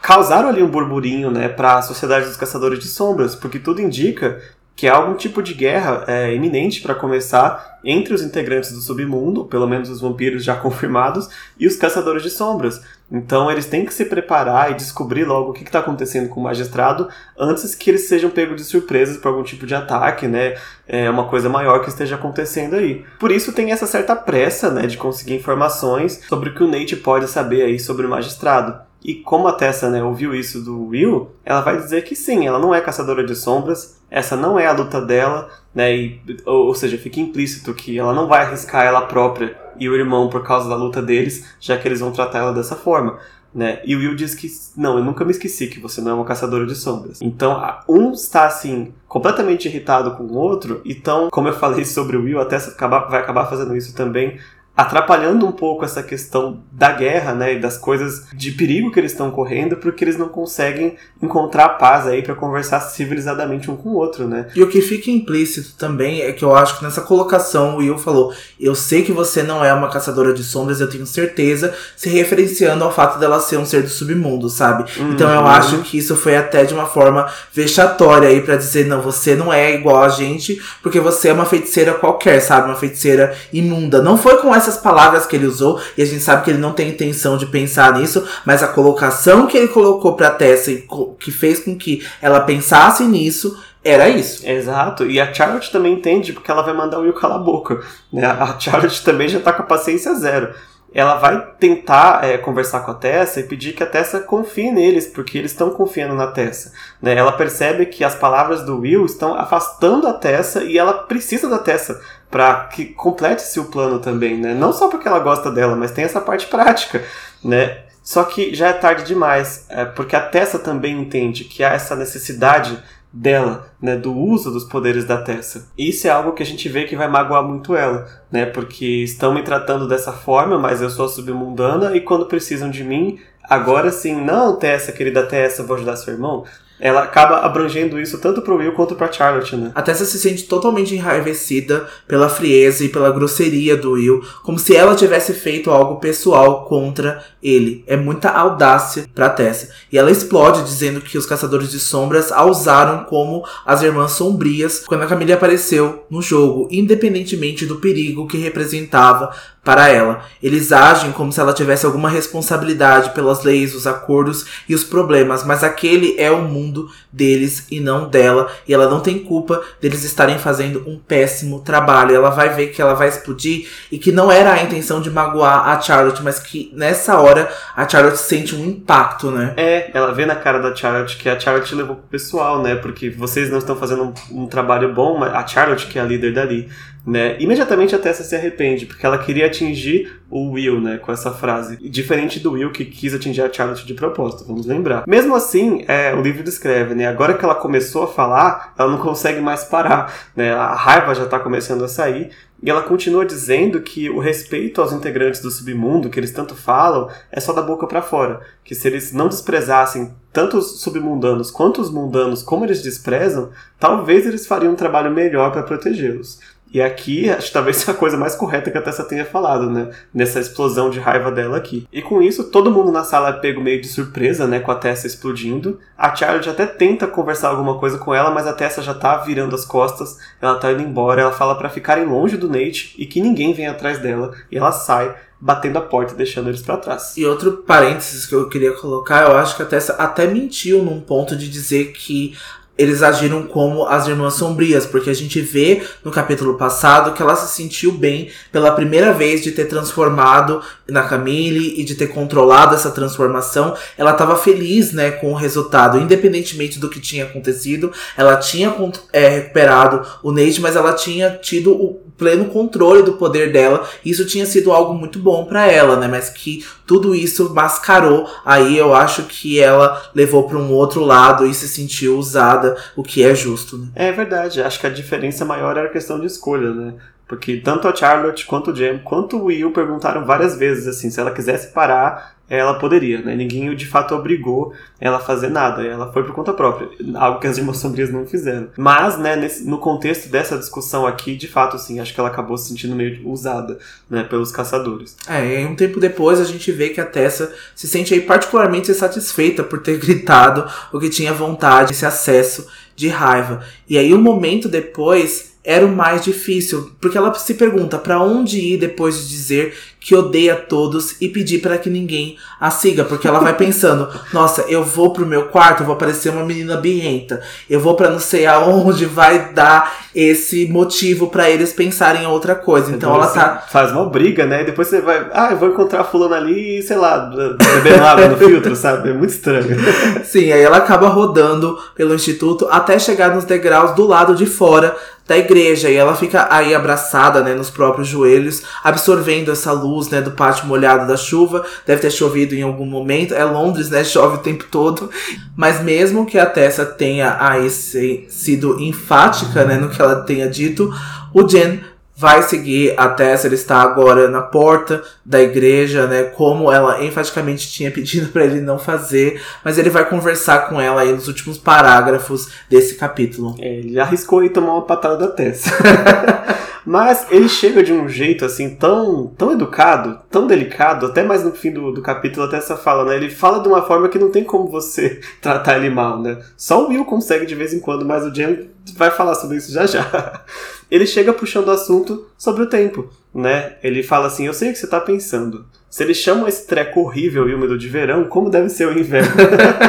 [SPEAKER 2] causaram ali um burburinho, né, para a sociedade dos caçadores de sombras, porque tudo indica que há algum tipo de guerra é, iminente para começar entre os integrantes do submundo, pelo menos os vampiros já confirmados, e os caçadores de sombras. Então eles têm que se preparar e descobrir logo o que está acontecendo com o magistrado antes que eles sejam pegos de surpresa por algum tipo de ataque, né? É uma coisa maior que esteja acontecendo aí. Por isso tem essa certa pressa, né, de conseguir informações sobre o que o Nate pode saber aí sobre o magistrado. E como a Tessa né, ouviu isso do Will, ela vai dizer que sim, ela não é caçadora de sombras, essa não é a luta dela, né? E, ou, ou seja, fica implícito que ela não vai arriscar ela própria e o irmão por causa da luta deles, já que eles vão tratar ela dessa forma. Né? E o Will diz que não, eu nunca me esqueci que você não é uma caçadora de sombras. Então, um está assim completamente irritado com o outro, então, como eu falei sobre o Will, até vai acabar fazendo isso também atrapalhando um pouco essa questão da guerra, né, e das coisas de perigo que eles estão correndo, porque eles não conseguem encontrar paz aí para conversar civilizadamente um com o outro, né?
[SPEAKER 1] E o que fica implícito também é que eu acho que nessa colocação o Will falou: "Eu sei que você não é uma caçadora de sombras, eu tenho certeza", se referenciando ao fato dela ser um ser do submundo, sabe? Uhum. Então eu acho que isso foi até de uma forma vexatória aí para dizer: "Não, você não é igual a gente, porque você é uma feiticeira qualquer, sabe? Uma feiticeira imunda". Não foi com essa essas palavras que ele usou, e a gente sabe que ele não tem intenção de pensar nisso, mas a colocação que ele colocou pra Tessa que fez com que ela pensasse nisso era isso.
[SPEAKER 2] Exato. E a Charlotte também entende, porque ela vai mandar o Will calar a boca. Né? A Charlotte também já tá com a paciência zero ela vai tentar é, conversar com a Tessa e pedir que a Tessa confie neles, porque eles estão confiando na Tessa. Né? Ela percebe que as palavras do Will estão afastando a Tessa e ela precisa da Tessa para que complete-se o plano também, né? Não só porque ela gosta dela, mas tem essa parte prática, né? Só que já é tarde demais, é, porque a Tessa também entende que há essa necessidade dela, né, do uso dos poderes da Tessa. Isso é algo que a gente vê que vai magoar muito ela, né, porque estão me tratando dessa forma, mas eu sou submundana e quando precisam de mim, agora sim, não Tessa, querida Tessa, vou ajudar seu irmão ela acaba abrangendo isso tanto pro Will quanto pra Charlotte, né?
[SPEAKER 1] A Tessa se sente totalmente enraivecida pela frieza e pela grosseria do Will, como se ela tivesse feito algo pessoal contra ele. É muita audácia pra Tessa. E ela explode dizendo que os caçadores de sombras a usaram como as irmãs sombrias quando a Camille apareceu no jogo, independentemente do perigo que representava para ela. Eles agem como se ela tivesse alguma responsabilidade pelas leis, os acordos e os problemas, mas aquele é o mundo deles e não dela, e ela não tem culpa deles estarem fazendo um péssimo trabalho. Ela vai ver que ela vai explodir e que não era a intenção de magoar a Charlotte, mas que nessa hora a Charlotte sente um impacto, né?
[SPEAKER 2] É, ela vê na cara da Charlotte que a Charlotte levou pro pessoal, né? Porque vocês não estão fazendo um, um trabalho bom, mas a Charlotte que é a líder dali né? Imediatamente a Tessa se arrepende, porque ela queria atingir o Will, né, com essa frase. Diferente do Will que quis atingir a Charlotte de propósito, vamos lembrar. Mesmo assim, é, o livro descreve, né, agora que ela começou a falar, ela não consegue mais parar, né? A raiva já está começando a sair. E ela continua dizendo que o respeito aos integrantes do submundo, que eles tanto falam, é só da boca para fora. Que se eles não desprezassem tanto os submundanos quanto os mundanos como eles desprezam, talvez eles fariam um trabalho melhor para protegê-los. E aqui, acho que talvez seja a coisa mais correta que a Tessa tenha falado, né? Nessa explosão de raiva dela aqui. E com isso, todo mundo na sala é pego meio de surpresa, né? Com a Tessa explodindo. A Charlotte até tenta conversar alguma coisa com ela, mas a Tessa já tá virando as costas, ela tá indo embora, ela fala para ficarem longe do Nate e que ninguém vem atrás dela. E ela sai, batendo a porta e deixando eles para trás.
[SPEAKER 1] E outro parênteses que eu queria colocar, eu acho que a Tessa até mentiu num ponto de dizer que eles agiram como as irmãs sombrias, porque a gente vê no capítulo passado que ela se sentiu bem pela primeira vez de ter transformado na Camille e de ter controlado essa transformação. Ela estava feliz, né, com o resultado, independentemente do que tinha acontecido. Ela tinha é, recuperado o Nate, mas ela tinha tido o pleno controle do poder dela. Isso tinha sido algo muito bom para ela, né? Mas que tudo isso mascarou. Aí eu acho que ela levou para um outro lado e se sentiu usada, o que é justo. Né?
[SPEAKER 2] É verdade. Acho que a diferença maior era a questão de escolha, né? Porque tanto a Charlotte quanto o Jam, quanto o Will perguntaram várias vezes assim, se ela quisesse parar, ela poderia, né? Ninguém de fato obrigou ela a fazer nada, ela foi por conta própria, algo que as irmãs sombrias não fizeram. Mas, né, nesse, no contexto dessa discussão aqui, de fato, assim, acho que ela acabou se sentindo meio usada, né, pelos caçadores.
[SPEAKER 1] É, e um tempo depois a gente vê que a Tessa se sente aí particularmente satisfeita por ter gritado o que tinha vontade, esse acesso de raiva. E aí um momento depois era o mais difícil, porque ela se pergunta para onde ir depois de dizer que odeia todos e pedir para que ninguém a siga, porque ela vai pensando: nossa, eu vou pro meu quarto, vou parecer uma menina birrenta, eu vou para não sei aonde, vai dar esse motivo para eles pensarem em outra coisa. Então, então ela tá.
[SPEAKER 2] Faz uma briga, né? E depois você vai, ah, eu vou encontrar a fulana ali sei lá, bebendo água no filtro, sabe? É muito estranho.
[SPEAKER 1] Sim, aí ela acaba rodando pelo instituto até chegar nos degraus do lado de fora da igreja e ela fica aí abraçada, né, nos próprios joelhos, absorvendo essa luz, né, do pátio molhado da chuva. Deve ter chovido em algum momento. É Londres, né, chove o tempo todo. Mas mesmo que a Tessa tenha aí sido enfática, né, no que ela tenha dito, o Jen vai seguir a Tessa, ele está agora na porta da igreja, né? Como ela enfaticamente tinha pedido para ele não fazer, mas ele vai conversar com ela aí nos últimos parágrafos desse capítulo.
[SPEAKER 2] É, ele arriscou e tomar uma patada da Tessa. Mas ele chega de um jeito assim tão, tão educado, tão delicado, até mais no fim do, do capítulo, até essa fala, né? Ele fala de uma forma que não tem como você tratar ele mal, né? Só o Will consegue de vez em quando, mas o Jen vai falar sobre isso já já. Ele chega puxando o assunto sobre o tempo, né? Ele fala assim: Eu sei o que você tá pensando. Se eles chamam esse treco horrível e úmido de verão, como deve ser o inverno?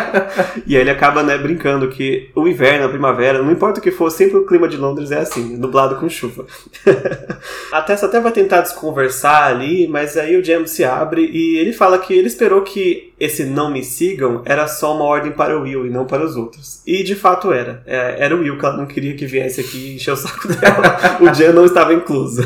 [SPEAKER 2] e aí ele acaba, né, brincando que o inverno, a primavera, não importa o que for, sempre o clima de Londres é assim, nublado com chuva. a Tessa até vai tentar desconversar ali, mas aí o James se abre e ele fala que ele esperou que esse não me sigam era só uma ordem para o Will e não para os outros. E de fato era. É, era o Will que ela não queria que viesse aqui encher o saco dela. o Jen não estava incluso.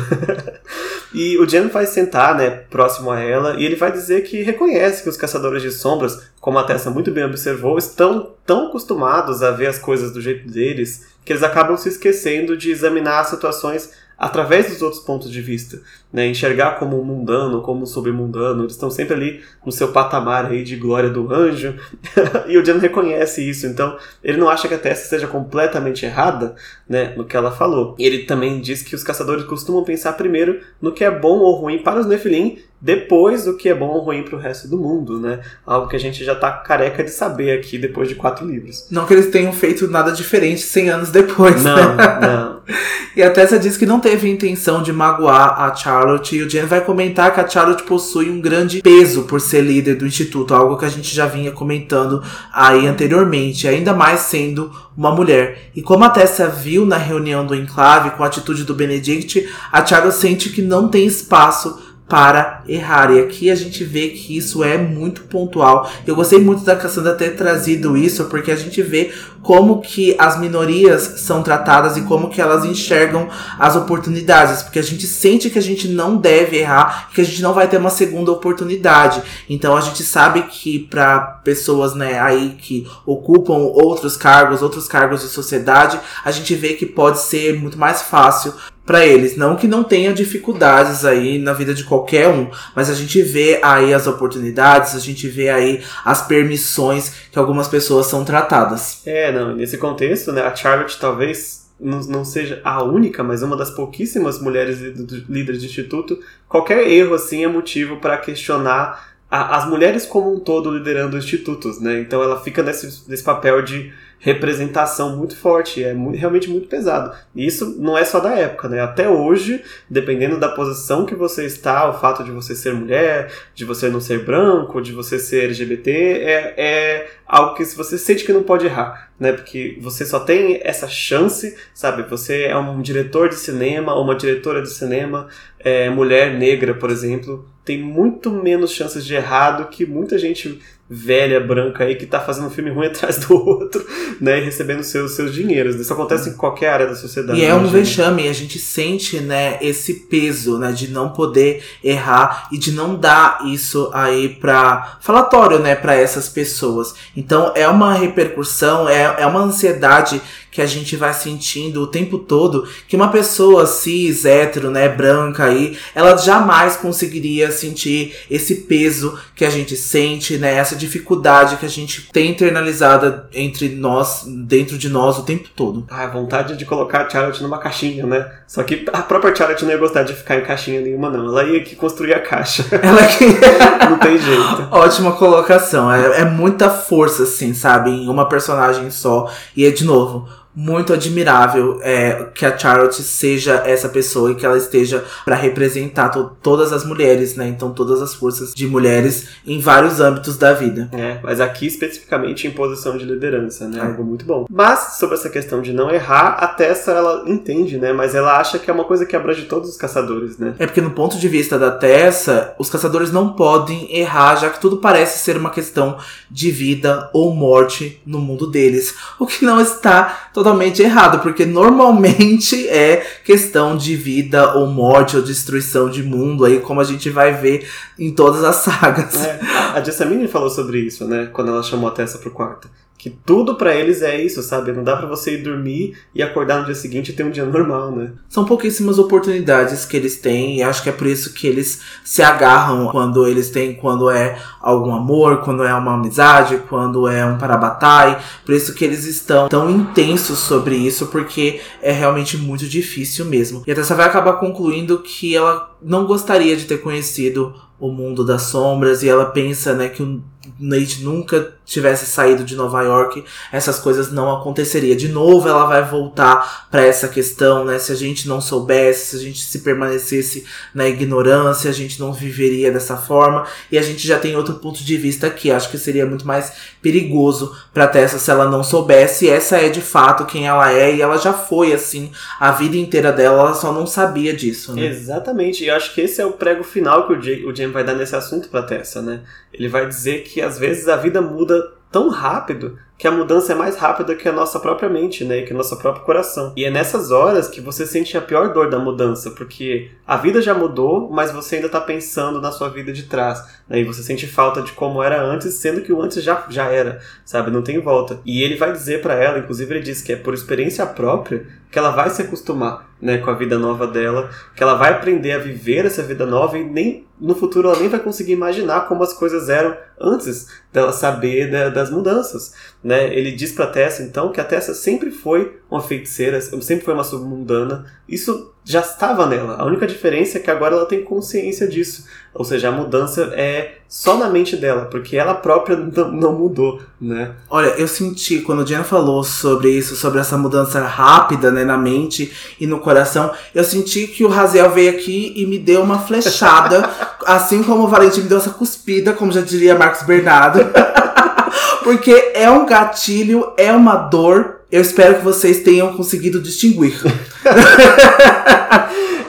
[SPEAKER 2] e o Jen vai sentar, né, próximo a ela e ele vai dizer que reconhece que os caçadores de sombras, como a Tessa muito bem observou, estão tão acostumados a ver as coisas do jeito deles que eles acabam se esquecendo de examinar situações através dos outros pontos de vista, né? Enxergar como mundano, como submundano, eles estão sempre ali no seu patamar aí de glória do anjo, e o Jan reconhece isso, então ele não acha que a Tessa seja completamente errada, né, no que ela falou. E ele também diz que os caçadores costumam pensar primeiro no que é bom ou ruim para os Nephilim depois do que é bom ou ruim para o resto do mundo, né? Algo que a gente já tá careca de saber aqui depois de quatro livros.
[SPEAKER 1] Não que eles tenham feito nada diferente 100 anos depois,
[SPEAKER 2] não,
[SPEAKER 1] né?
[SPEAKER 2] Não,
[SPEAKER 1] E a Tessa diz que não teve intenção de magoar a Charlotte e o Jen vai comentar que a Charlotte possui um grande peso por ser líder do instituto, algo que a gente já vinha comentando aí anteriormente, ainda mais sendo uma mulher. E como a Tessa viu na reunião do enclave com a atitude do Benedict, a Charlotte sente que não tem espaço para errar. E aqui a gente vê que isso é muito pontual. Eu gostei muito da Cassandra ter trazido isso, porque a gente vê como que as minorias são tratadas e como que elas enxergam as oportunidades, porque a gente sente que a gente não deve errar, que a gente não vai ter uma segunda oportunidade. Então a gente sabe que para pessoas, né, aí que ocupam outros cargos, outros cargos de sociedade, a gente vê que pode ser muito mais fácil para eles. Não que não tenha dificuldades aí na vida de qualquer um, mas a gente vê aí as oportunidades, a gente vê aí as permissões que algumas pessoas são tratadas.
[SPEAKER 2] É, não, nesse contexto, né, a Charlotte talvez não, não seja a única, mas uma das pouquíssimas mulheres líderes de instituto. Qualquer erro assim é motivo para questionar a, as mulheres como um todo liderando institutos, né? Então ela fica nesse, nesse papel de representação muito forte, é muito, realmente muito pesado. E isso não é só da época, né? Até hoje, dependendo da posição que você está, o fato de você ser mulher, de você não ser branco, de você ser LGBT, é, é algo que você sente que não pode errar, né? Porque você só tem essa chance, sabe? Você é um diretor de cinema ou uma diretora de cinema, é, mulher negra, por exemplo, tem muito menos chances de errar do que muita gente velha, branca aí, que tá fazendo um filme ruim atrás do outro, né, e recebendo seus, seus dinheiros. Isso acontece em qualquer área da sociedade.
[SPEAKER 1] E é um vexame, a gente sente, né, esse peso, né, de não poder errar e de não dar isso aí pra falatório, né, para essas pessoas. Então é uma repercussão, é, é uma ansiedade que a gente vai sentindo o tempo todo que uma pessoa cis, hétero, né, branca aí, ela jamais conseguiria sentir esse peso que a gente sente, né, essa dificuldade que a gente tem internalizada entre nós, dentro de nós o tempo todo.
[SPEAKER 2] Ah, a vontade de colocar a Charlotte numa caixinha, né? Só que a própria Charlotte não ia gostar de ficar em caixinha nenhuma, não. Ela ia que construir a caixa. Ela que... não tem jeito.
[SPEAKER 1] Ótima colocação. É, é muita força, assim, sabe? Em uma personagem só. E é, de novo, muito admirável é, que a Charlotte seja essa pessoa e que ela esteja para representar to todas as mulheres, né? Então todas as forças de mulheres em vários âmbitos da vida.
[SPEAKER 2] É, mas aqui especificamente em posição de liderança, né? É. Algo muito bom. Mas sobre essa questão de não errar, a Tessa ela entende, né? Mas ela acha que é uma coisa que abrange todos os caçadores, né?
[SPEAKER 1] É porque no ponto de vista da Tessa, os caçadores não podem errar, já que tudo parece ser uma questão de vida ou morte no mundo deles, o que não está totalmente errado, porque normalmente é questão de vida ou morte ou destruição de mundo, aí como a gente vai ver em todas as sagas.
[SPEAKER 2] É, a Jessamine falou sobre isso, né, quando ela chamou a Tessa pro quarto que tudo para eles é isso, sabe? Não dá para você ir dormir e acordar no dia seguinte e ter um dia normal, né?
[SPEAKER 1] São pouquíssimas oportunidades que eles têm e acho que é por isso que eles se agarram quando eles têm, quando é algum amor, quando é uma amizade, quando é um parabatai. Por isso que eles estão tão intensos sobre isso, porque é realmente muito difícil mesmo. E a Tessa vai acabar concluindo que ela não gostaria de ter conhecido o mundo das sombras e ela pensa, né, que o Nate nunca tivesse saído de Nova York, essas coisas não aconteceria. De novo, ela vai voltar para essa questão, né? Se a gente não soubesse, se a gente se permanecesse na ignorância, a gente não viveria dessa forma. E a gente já tem outro ponto de vista aqui. Acho que seria muito mais perigoso para Tessa se ela não soubesse. E essa é de fato quem ela é e ela já foi assim a vida inteira dela. Ela só não sabia disso. Né?
[SPEAKER 2] Exatamente. E eu acho que esse é o prego final que o James vai dar nesse assunto para Tessa, né? Ele vai dizer que às vezes a vida muda tão rápido que a mudança é mais rápida que a nossa própria mente, né? Que o nosso próprio coração. E é nessas horas que você sente a pior dor da mudança, porque a vida já mudou, mas você ainda está pensando na sua vida de trás. Né? E você sente falta de como era antes, sendo que o antes já, já era, sabe? Não tem volta. E ele vai dizer para ela, inclusive ele diz que é por experiência própria que ela vai se acostumar né, com a vida nova dela, que ela vai aprender a viver essa vida nova e nem no futuro ela nem vai conseguir imaginar como as coisas eram antes dela saber né, das mudanças. Né? Ele diz para Tessa então que a Tessa sempre foi uma feiticeira, sempre foi uma submundana. Isso já estava nela. A única diferença é que agora ela tem consciência disso. Ou seja, a mudança é só na mente dela, porque ela própria não mudou, né?
[SPEAKER 1] Olha, eu senti quando o Diana falou sobre isso, sobre essa mudança rápida, né, na mente e no coração, eu senti que o Raziel veio aqui e me deu uma flechada, assim como o Valentim me deu essa cuspida, como já diria Marcos Bernardo. porque é um gatilho, é uma dor. Eu espero que vocês tenham conseguido distinguir.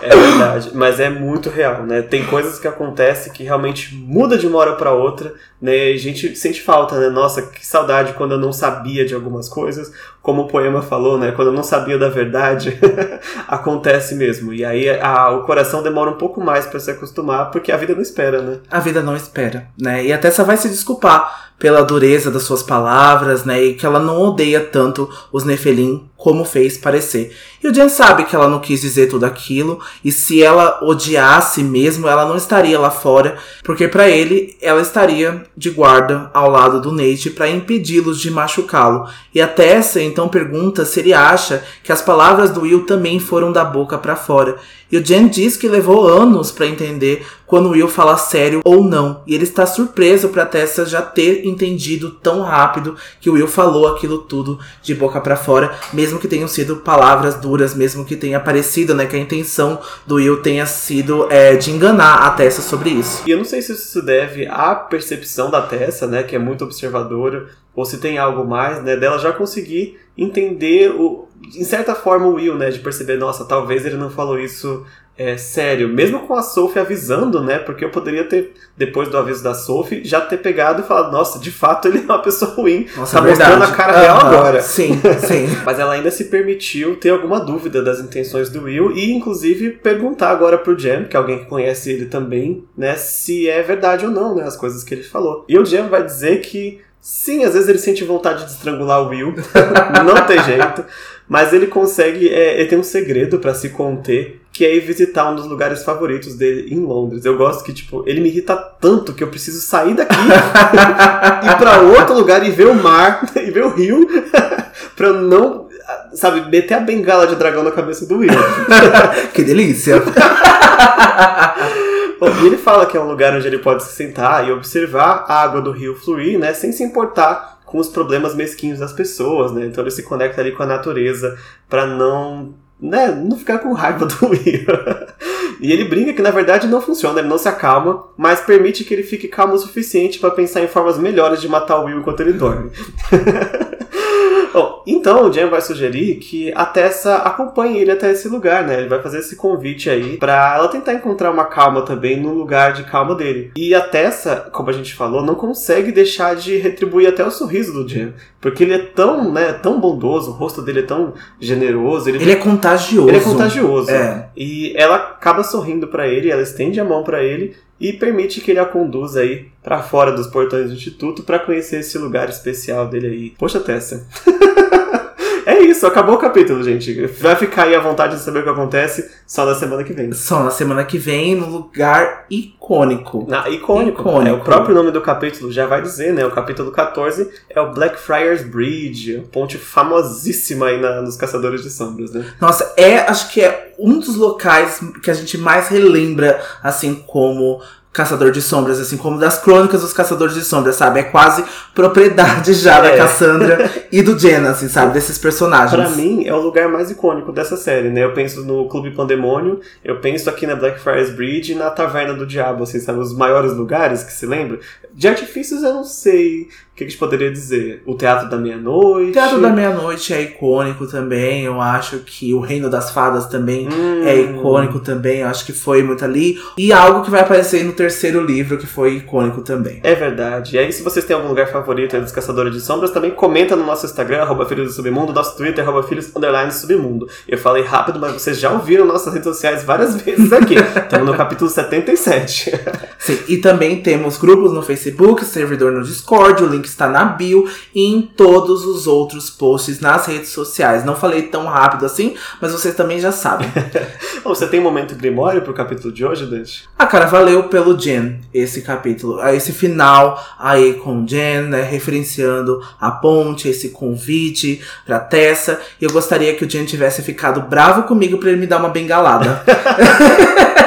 [SPEAKER 2] É verdade, mas é muito real, né? Tem coisas que acontecem que realmente muda de uma hora para outra, né? E a gente sente falta, né? Nossa, que saudade quando eu não sabia de algumas coisas, como o poema falou, né? Quando eu não sabia da verdade, acontece mesmo. E aí a, o coração demora um pouco mais para se acostumar, porque a vida não espera, né?
[SPEAKER 1] A vida não espera, né? E até só vai se desculpar pela dureza das suas palavras, né? E que ela não odeia tanto os Nefelim como fez parecer. E o Jen sabe que ela não quis dizer tudo aquilo, e se ela odiasse mesmo, ela não estaria lá fora, porque para ele ela estaria de guarda ao lado do Nate para impedi-los de machucá-lo. E a Tessa então pergunta se ele acha que as palavras do Will também foram da boca para fora. E o Jen diz que levou anos para entender quando o Will fala sério ou não. E ele está surpreso para Tessa já ter entendido tão rápido que o Will falou aquilo tudo de boca para fora, mesmo que tenham sido palavras duras, mesmo que tenha parecido, né, que a intenção do Will tenha sido é, de enganar a Tessa sobre isso.
[SPEAKER 2] E eu não sei se isso se deve à percepção da Tessa, né, que é muito observadora, ou se tem algo mais, né, dela já conseguir entender o, em certa forma o Will, né, de perceber, nossa, talvez ele não falou isso é, sério, mesmo com a Sophie avisando, né? Porque eu poderia ter, depois do aviso da Sophie, já ter pegado e falado, nossa, de fato ele é uma pessoa ruim.
[SPEAKER 1] Nossa,
[SPEAKER 2] tá
[SPEAKER 1] é
[SPEAKER 2] mostrando a cara real
[SPEAKER 1] Aham,
[SPEAKER 2] agora.
[SPEAKER 1] Sim, sim.
[SPEAKER 2] Mas ela ainda se permitiu ter alguma dúvida das intenções do Will e, inclusive, perguntar agora pro Jam, que é alguém que conhece ele também, né, se é verdade ou não, né, as coisas que ele falou. E o Jam vai dizer que sim, às vezes ele sente vontade de estrangular o Will, não tem jeito, mas ele consegue, é, ele tem um segredo pra se conter, que é ir visitar um dos lugares favoritos dele em Londres. Eu gosto que, tipo, ele me irrita tanto que eu preciso sair daqui, ir pra outro lugar e ver o mar, e ver o rio, pra eu não, sabe, meter a bengala de dragão na cabeça do Will.
[SPEAKER 1] que delícia.
[SPEAKER 2] Bom, e ele fala que é um lugar onde ele pode se sentar e observar a água do rio fluir, né, sem se importar com os problemas mesquinhos das pessoas, né? Então ele se conecta ali com a natureza pra não, né, não ficar com raiva do Will. e ele brinca que na verdade não funciona, ele não se acalma, mas permite que ele fique calmo o suficiente pra pensar em formas melhores de matar o Will enquanto ele dorme. Então o Jam vai sugerir que a Tessa acompanhe ele até esse lugar, né? Ele vai fazer esse convite aí pra ela tentar encontrar uma calma também no lugar de calma dele. E a Tessa, como a gente falou, não consegue deixar de retribuir até o sorriso do Jam. Porque ele é tão, né, tão bondoso, o rosto dele é tão generoso. Ele,
[SPEAKER 1] Ele é contagioso.
[SPEAKER 2] ele é contagioso.
[SPEAKER 1] É.
[SPEAKER 2] E ela acaba sorrindo pra ele, ela estende a mão pra ele e permite que ele a conduza aí pra fora dos portões do instituto pra conhecer esse lugar especial dele aí. Poxa, Tessa. é isso, acabou o capítulo, gente. Vai ficar aí à vontade de saber o que acontece só na semana que vem.
[SPEAKER 1] Só na semana que vem, num lugar icônico.
[SPEAKER 2] Na, icônico.
[SPEAKER 1] Icônico.
[SPEAKER 2] É, o próprio nome do capítulo já vai dizer, né? O capítulo 14 é o Blackfriars Bridge, a ponte famosíssima aí na- nos Caçadores de Sombras, né?
[SPEAKER 1] Nossa, é, acho que é um dos locais que a gente mais relembra, assim, como Caçador de Sombras, assim, como das crônicas dos Caçadores de Sombras, sabe? É quase propriedade já da
[SPEAKER 2] É.
[SPEAKER 1] Cassandra e do Jen, assim, sabe? Desses personagens.
[SPEAKER 2] Pra mim, é o lugar mais icônico dessa série, né? Eu penso no Clube Pandemônio, eu penso aqui na Blackfriars Bridge e na Taverna do Diabo, assim, sabe? Os maiores lugares que se lembra. De artifícios eu não sei o que a gente poderia dizer. O Teatro da Meia-Noite.
[SPEAKER 1] O Teatro da Meia-Noite é icônico também. Eu acho que o Reino das Fadas também
[SPEAKER 2] Hum.
[SPEAKER 1] é icônico também. Eu acho que foi muito ali. E algo que vai aparecer no terceiro livro, que foi icônico também.
[SPEAKER 2] É verdade. E aí, se vocês têm algum lugar favorito aí dos Caçadores de Sombras, também comenta no nosso Instagram, arroba Filhos do Submundo, nosso Twitter, arroba Filhos Underline Submundo. Eu falei rápido, mas vocês já ouviram nossas redes sociais várias vezes aqui. Estamos no capítulo 77.
[SPEAKER 1] Sim, e também temos grupos no Facebook, servidor no Discord, o link está na bio e em todos os outros posts nas redes sociais. Não falei tão rápido assim, mas vocês também já sabem.
[SPEAKER 2] Bom, você tem um momento grimório pro capítulo de hoje, Dante?
[SPEAKER 1] Ah, cara, valeu pelo Jen, esse capítulo. Esse final aí com Jen, né, referenciando a ponte, esse convite pra Tessa. E eu gostaria que o Jen tivesse ficado bravo comigo pra ele me dar uma bengalada.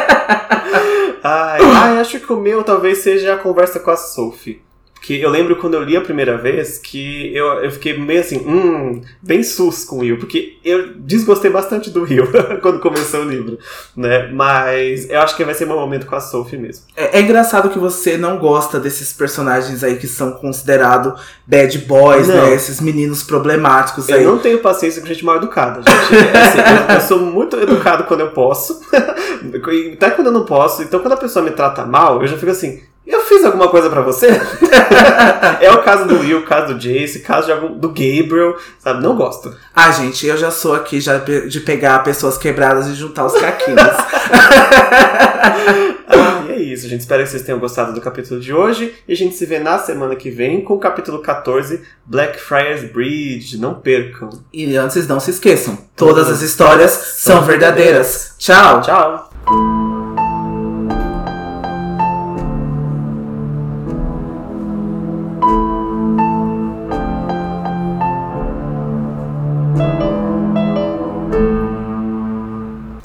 [SPEAKER 2] Ai, ai, acho que o meu talvez seja a conversa com a Sophie. Que eu lembro quando eu li a primeira vez que eu, eu fiquei meio assim, hum, bem sus com o Will, porque eu desgostei bastante do Will quando começou o livro, né? Mas eu acho que vai ser meu momento com a Sophie mesmo.
[SPEAKER 1] É, é engraçado que você não gosta desses personagens aí que são considerados bad boys,
[SPEAKER 2] Não.
[SPEAKER 1] né? Esses meninos problemáticos
[SPEAKER 2] Eu
[SPEAKER 1] aí.
[SPEAKER 2] não tenho paciência com gente mal educada, gente. É assim, eu, eu sou muito educado quando eu posso, até quando eu não posso. Então, quando a pessoa me trata mal, eu já fico assim. Eu fiz alguma coisa pra você? é o caso do Will, o caso do Jace, o caso de algum, do Gabriel, sabe? Não gosto.
[SPEAKER 1] Ah, gente, eu já sou aqui já de pegar pessoas quebradas e juntar os caquinhos.
[SPEAKER 2] Ah, e é isso, gente. Espero que vocês tenham gostado do capítulo de hoje. E a gente se vê na semana que vem com o capítulo 14, Blackfriars Bridge. Não percam.
[SPEAKER 1] e antes, não se esqueçam: todas as histórias são verdadeiras. Tchau!
[SPEAKER 2] Tchau!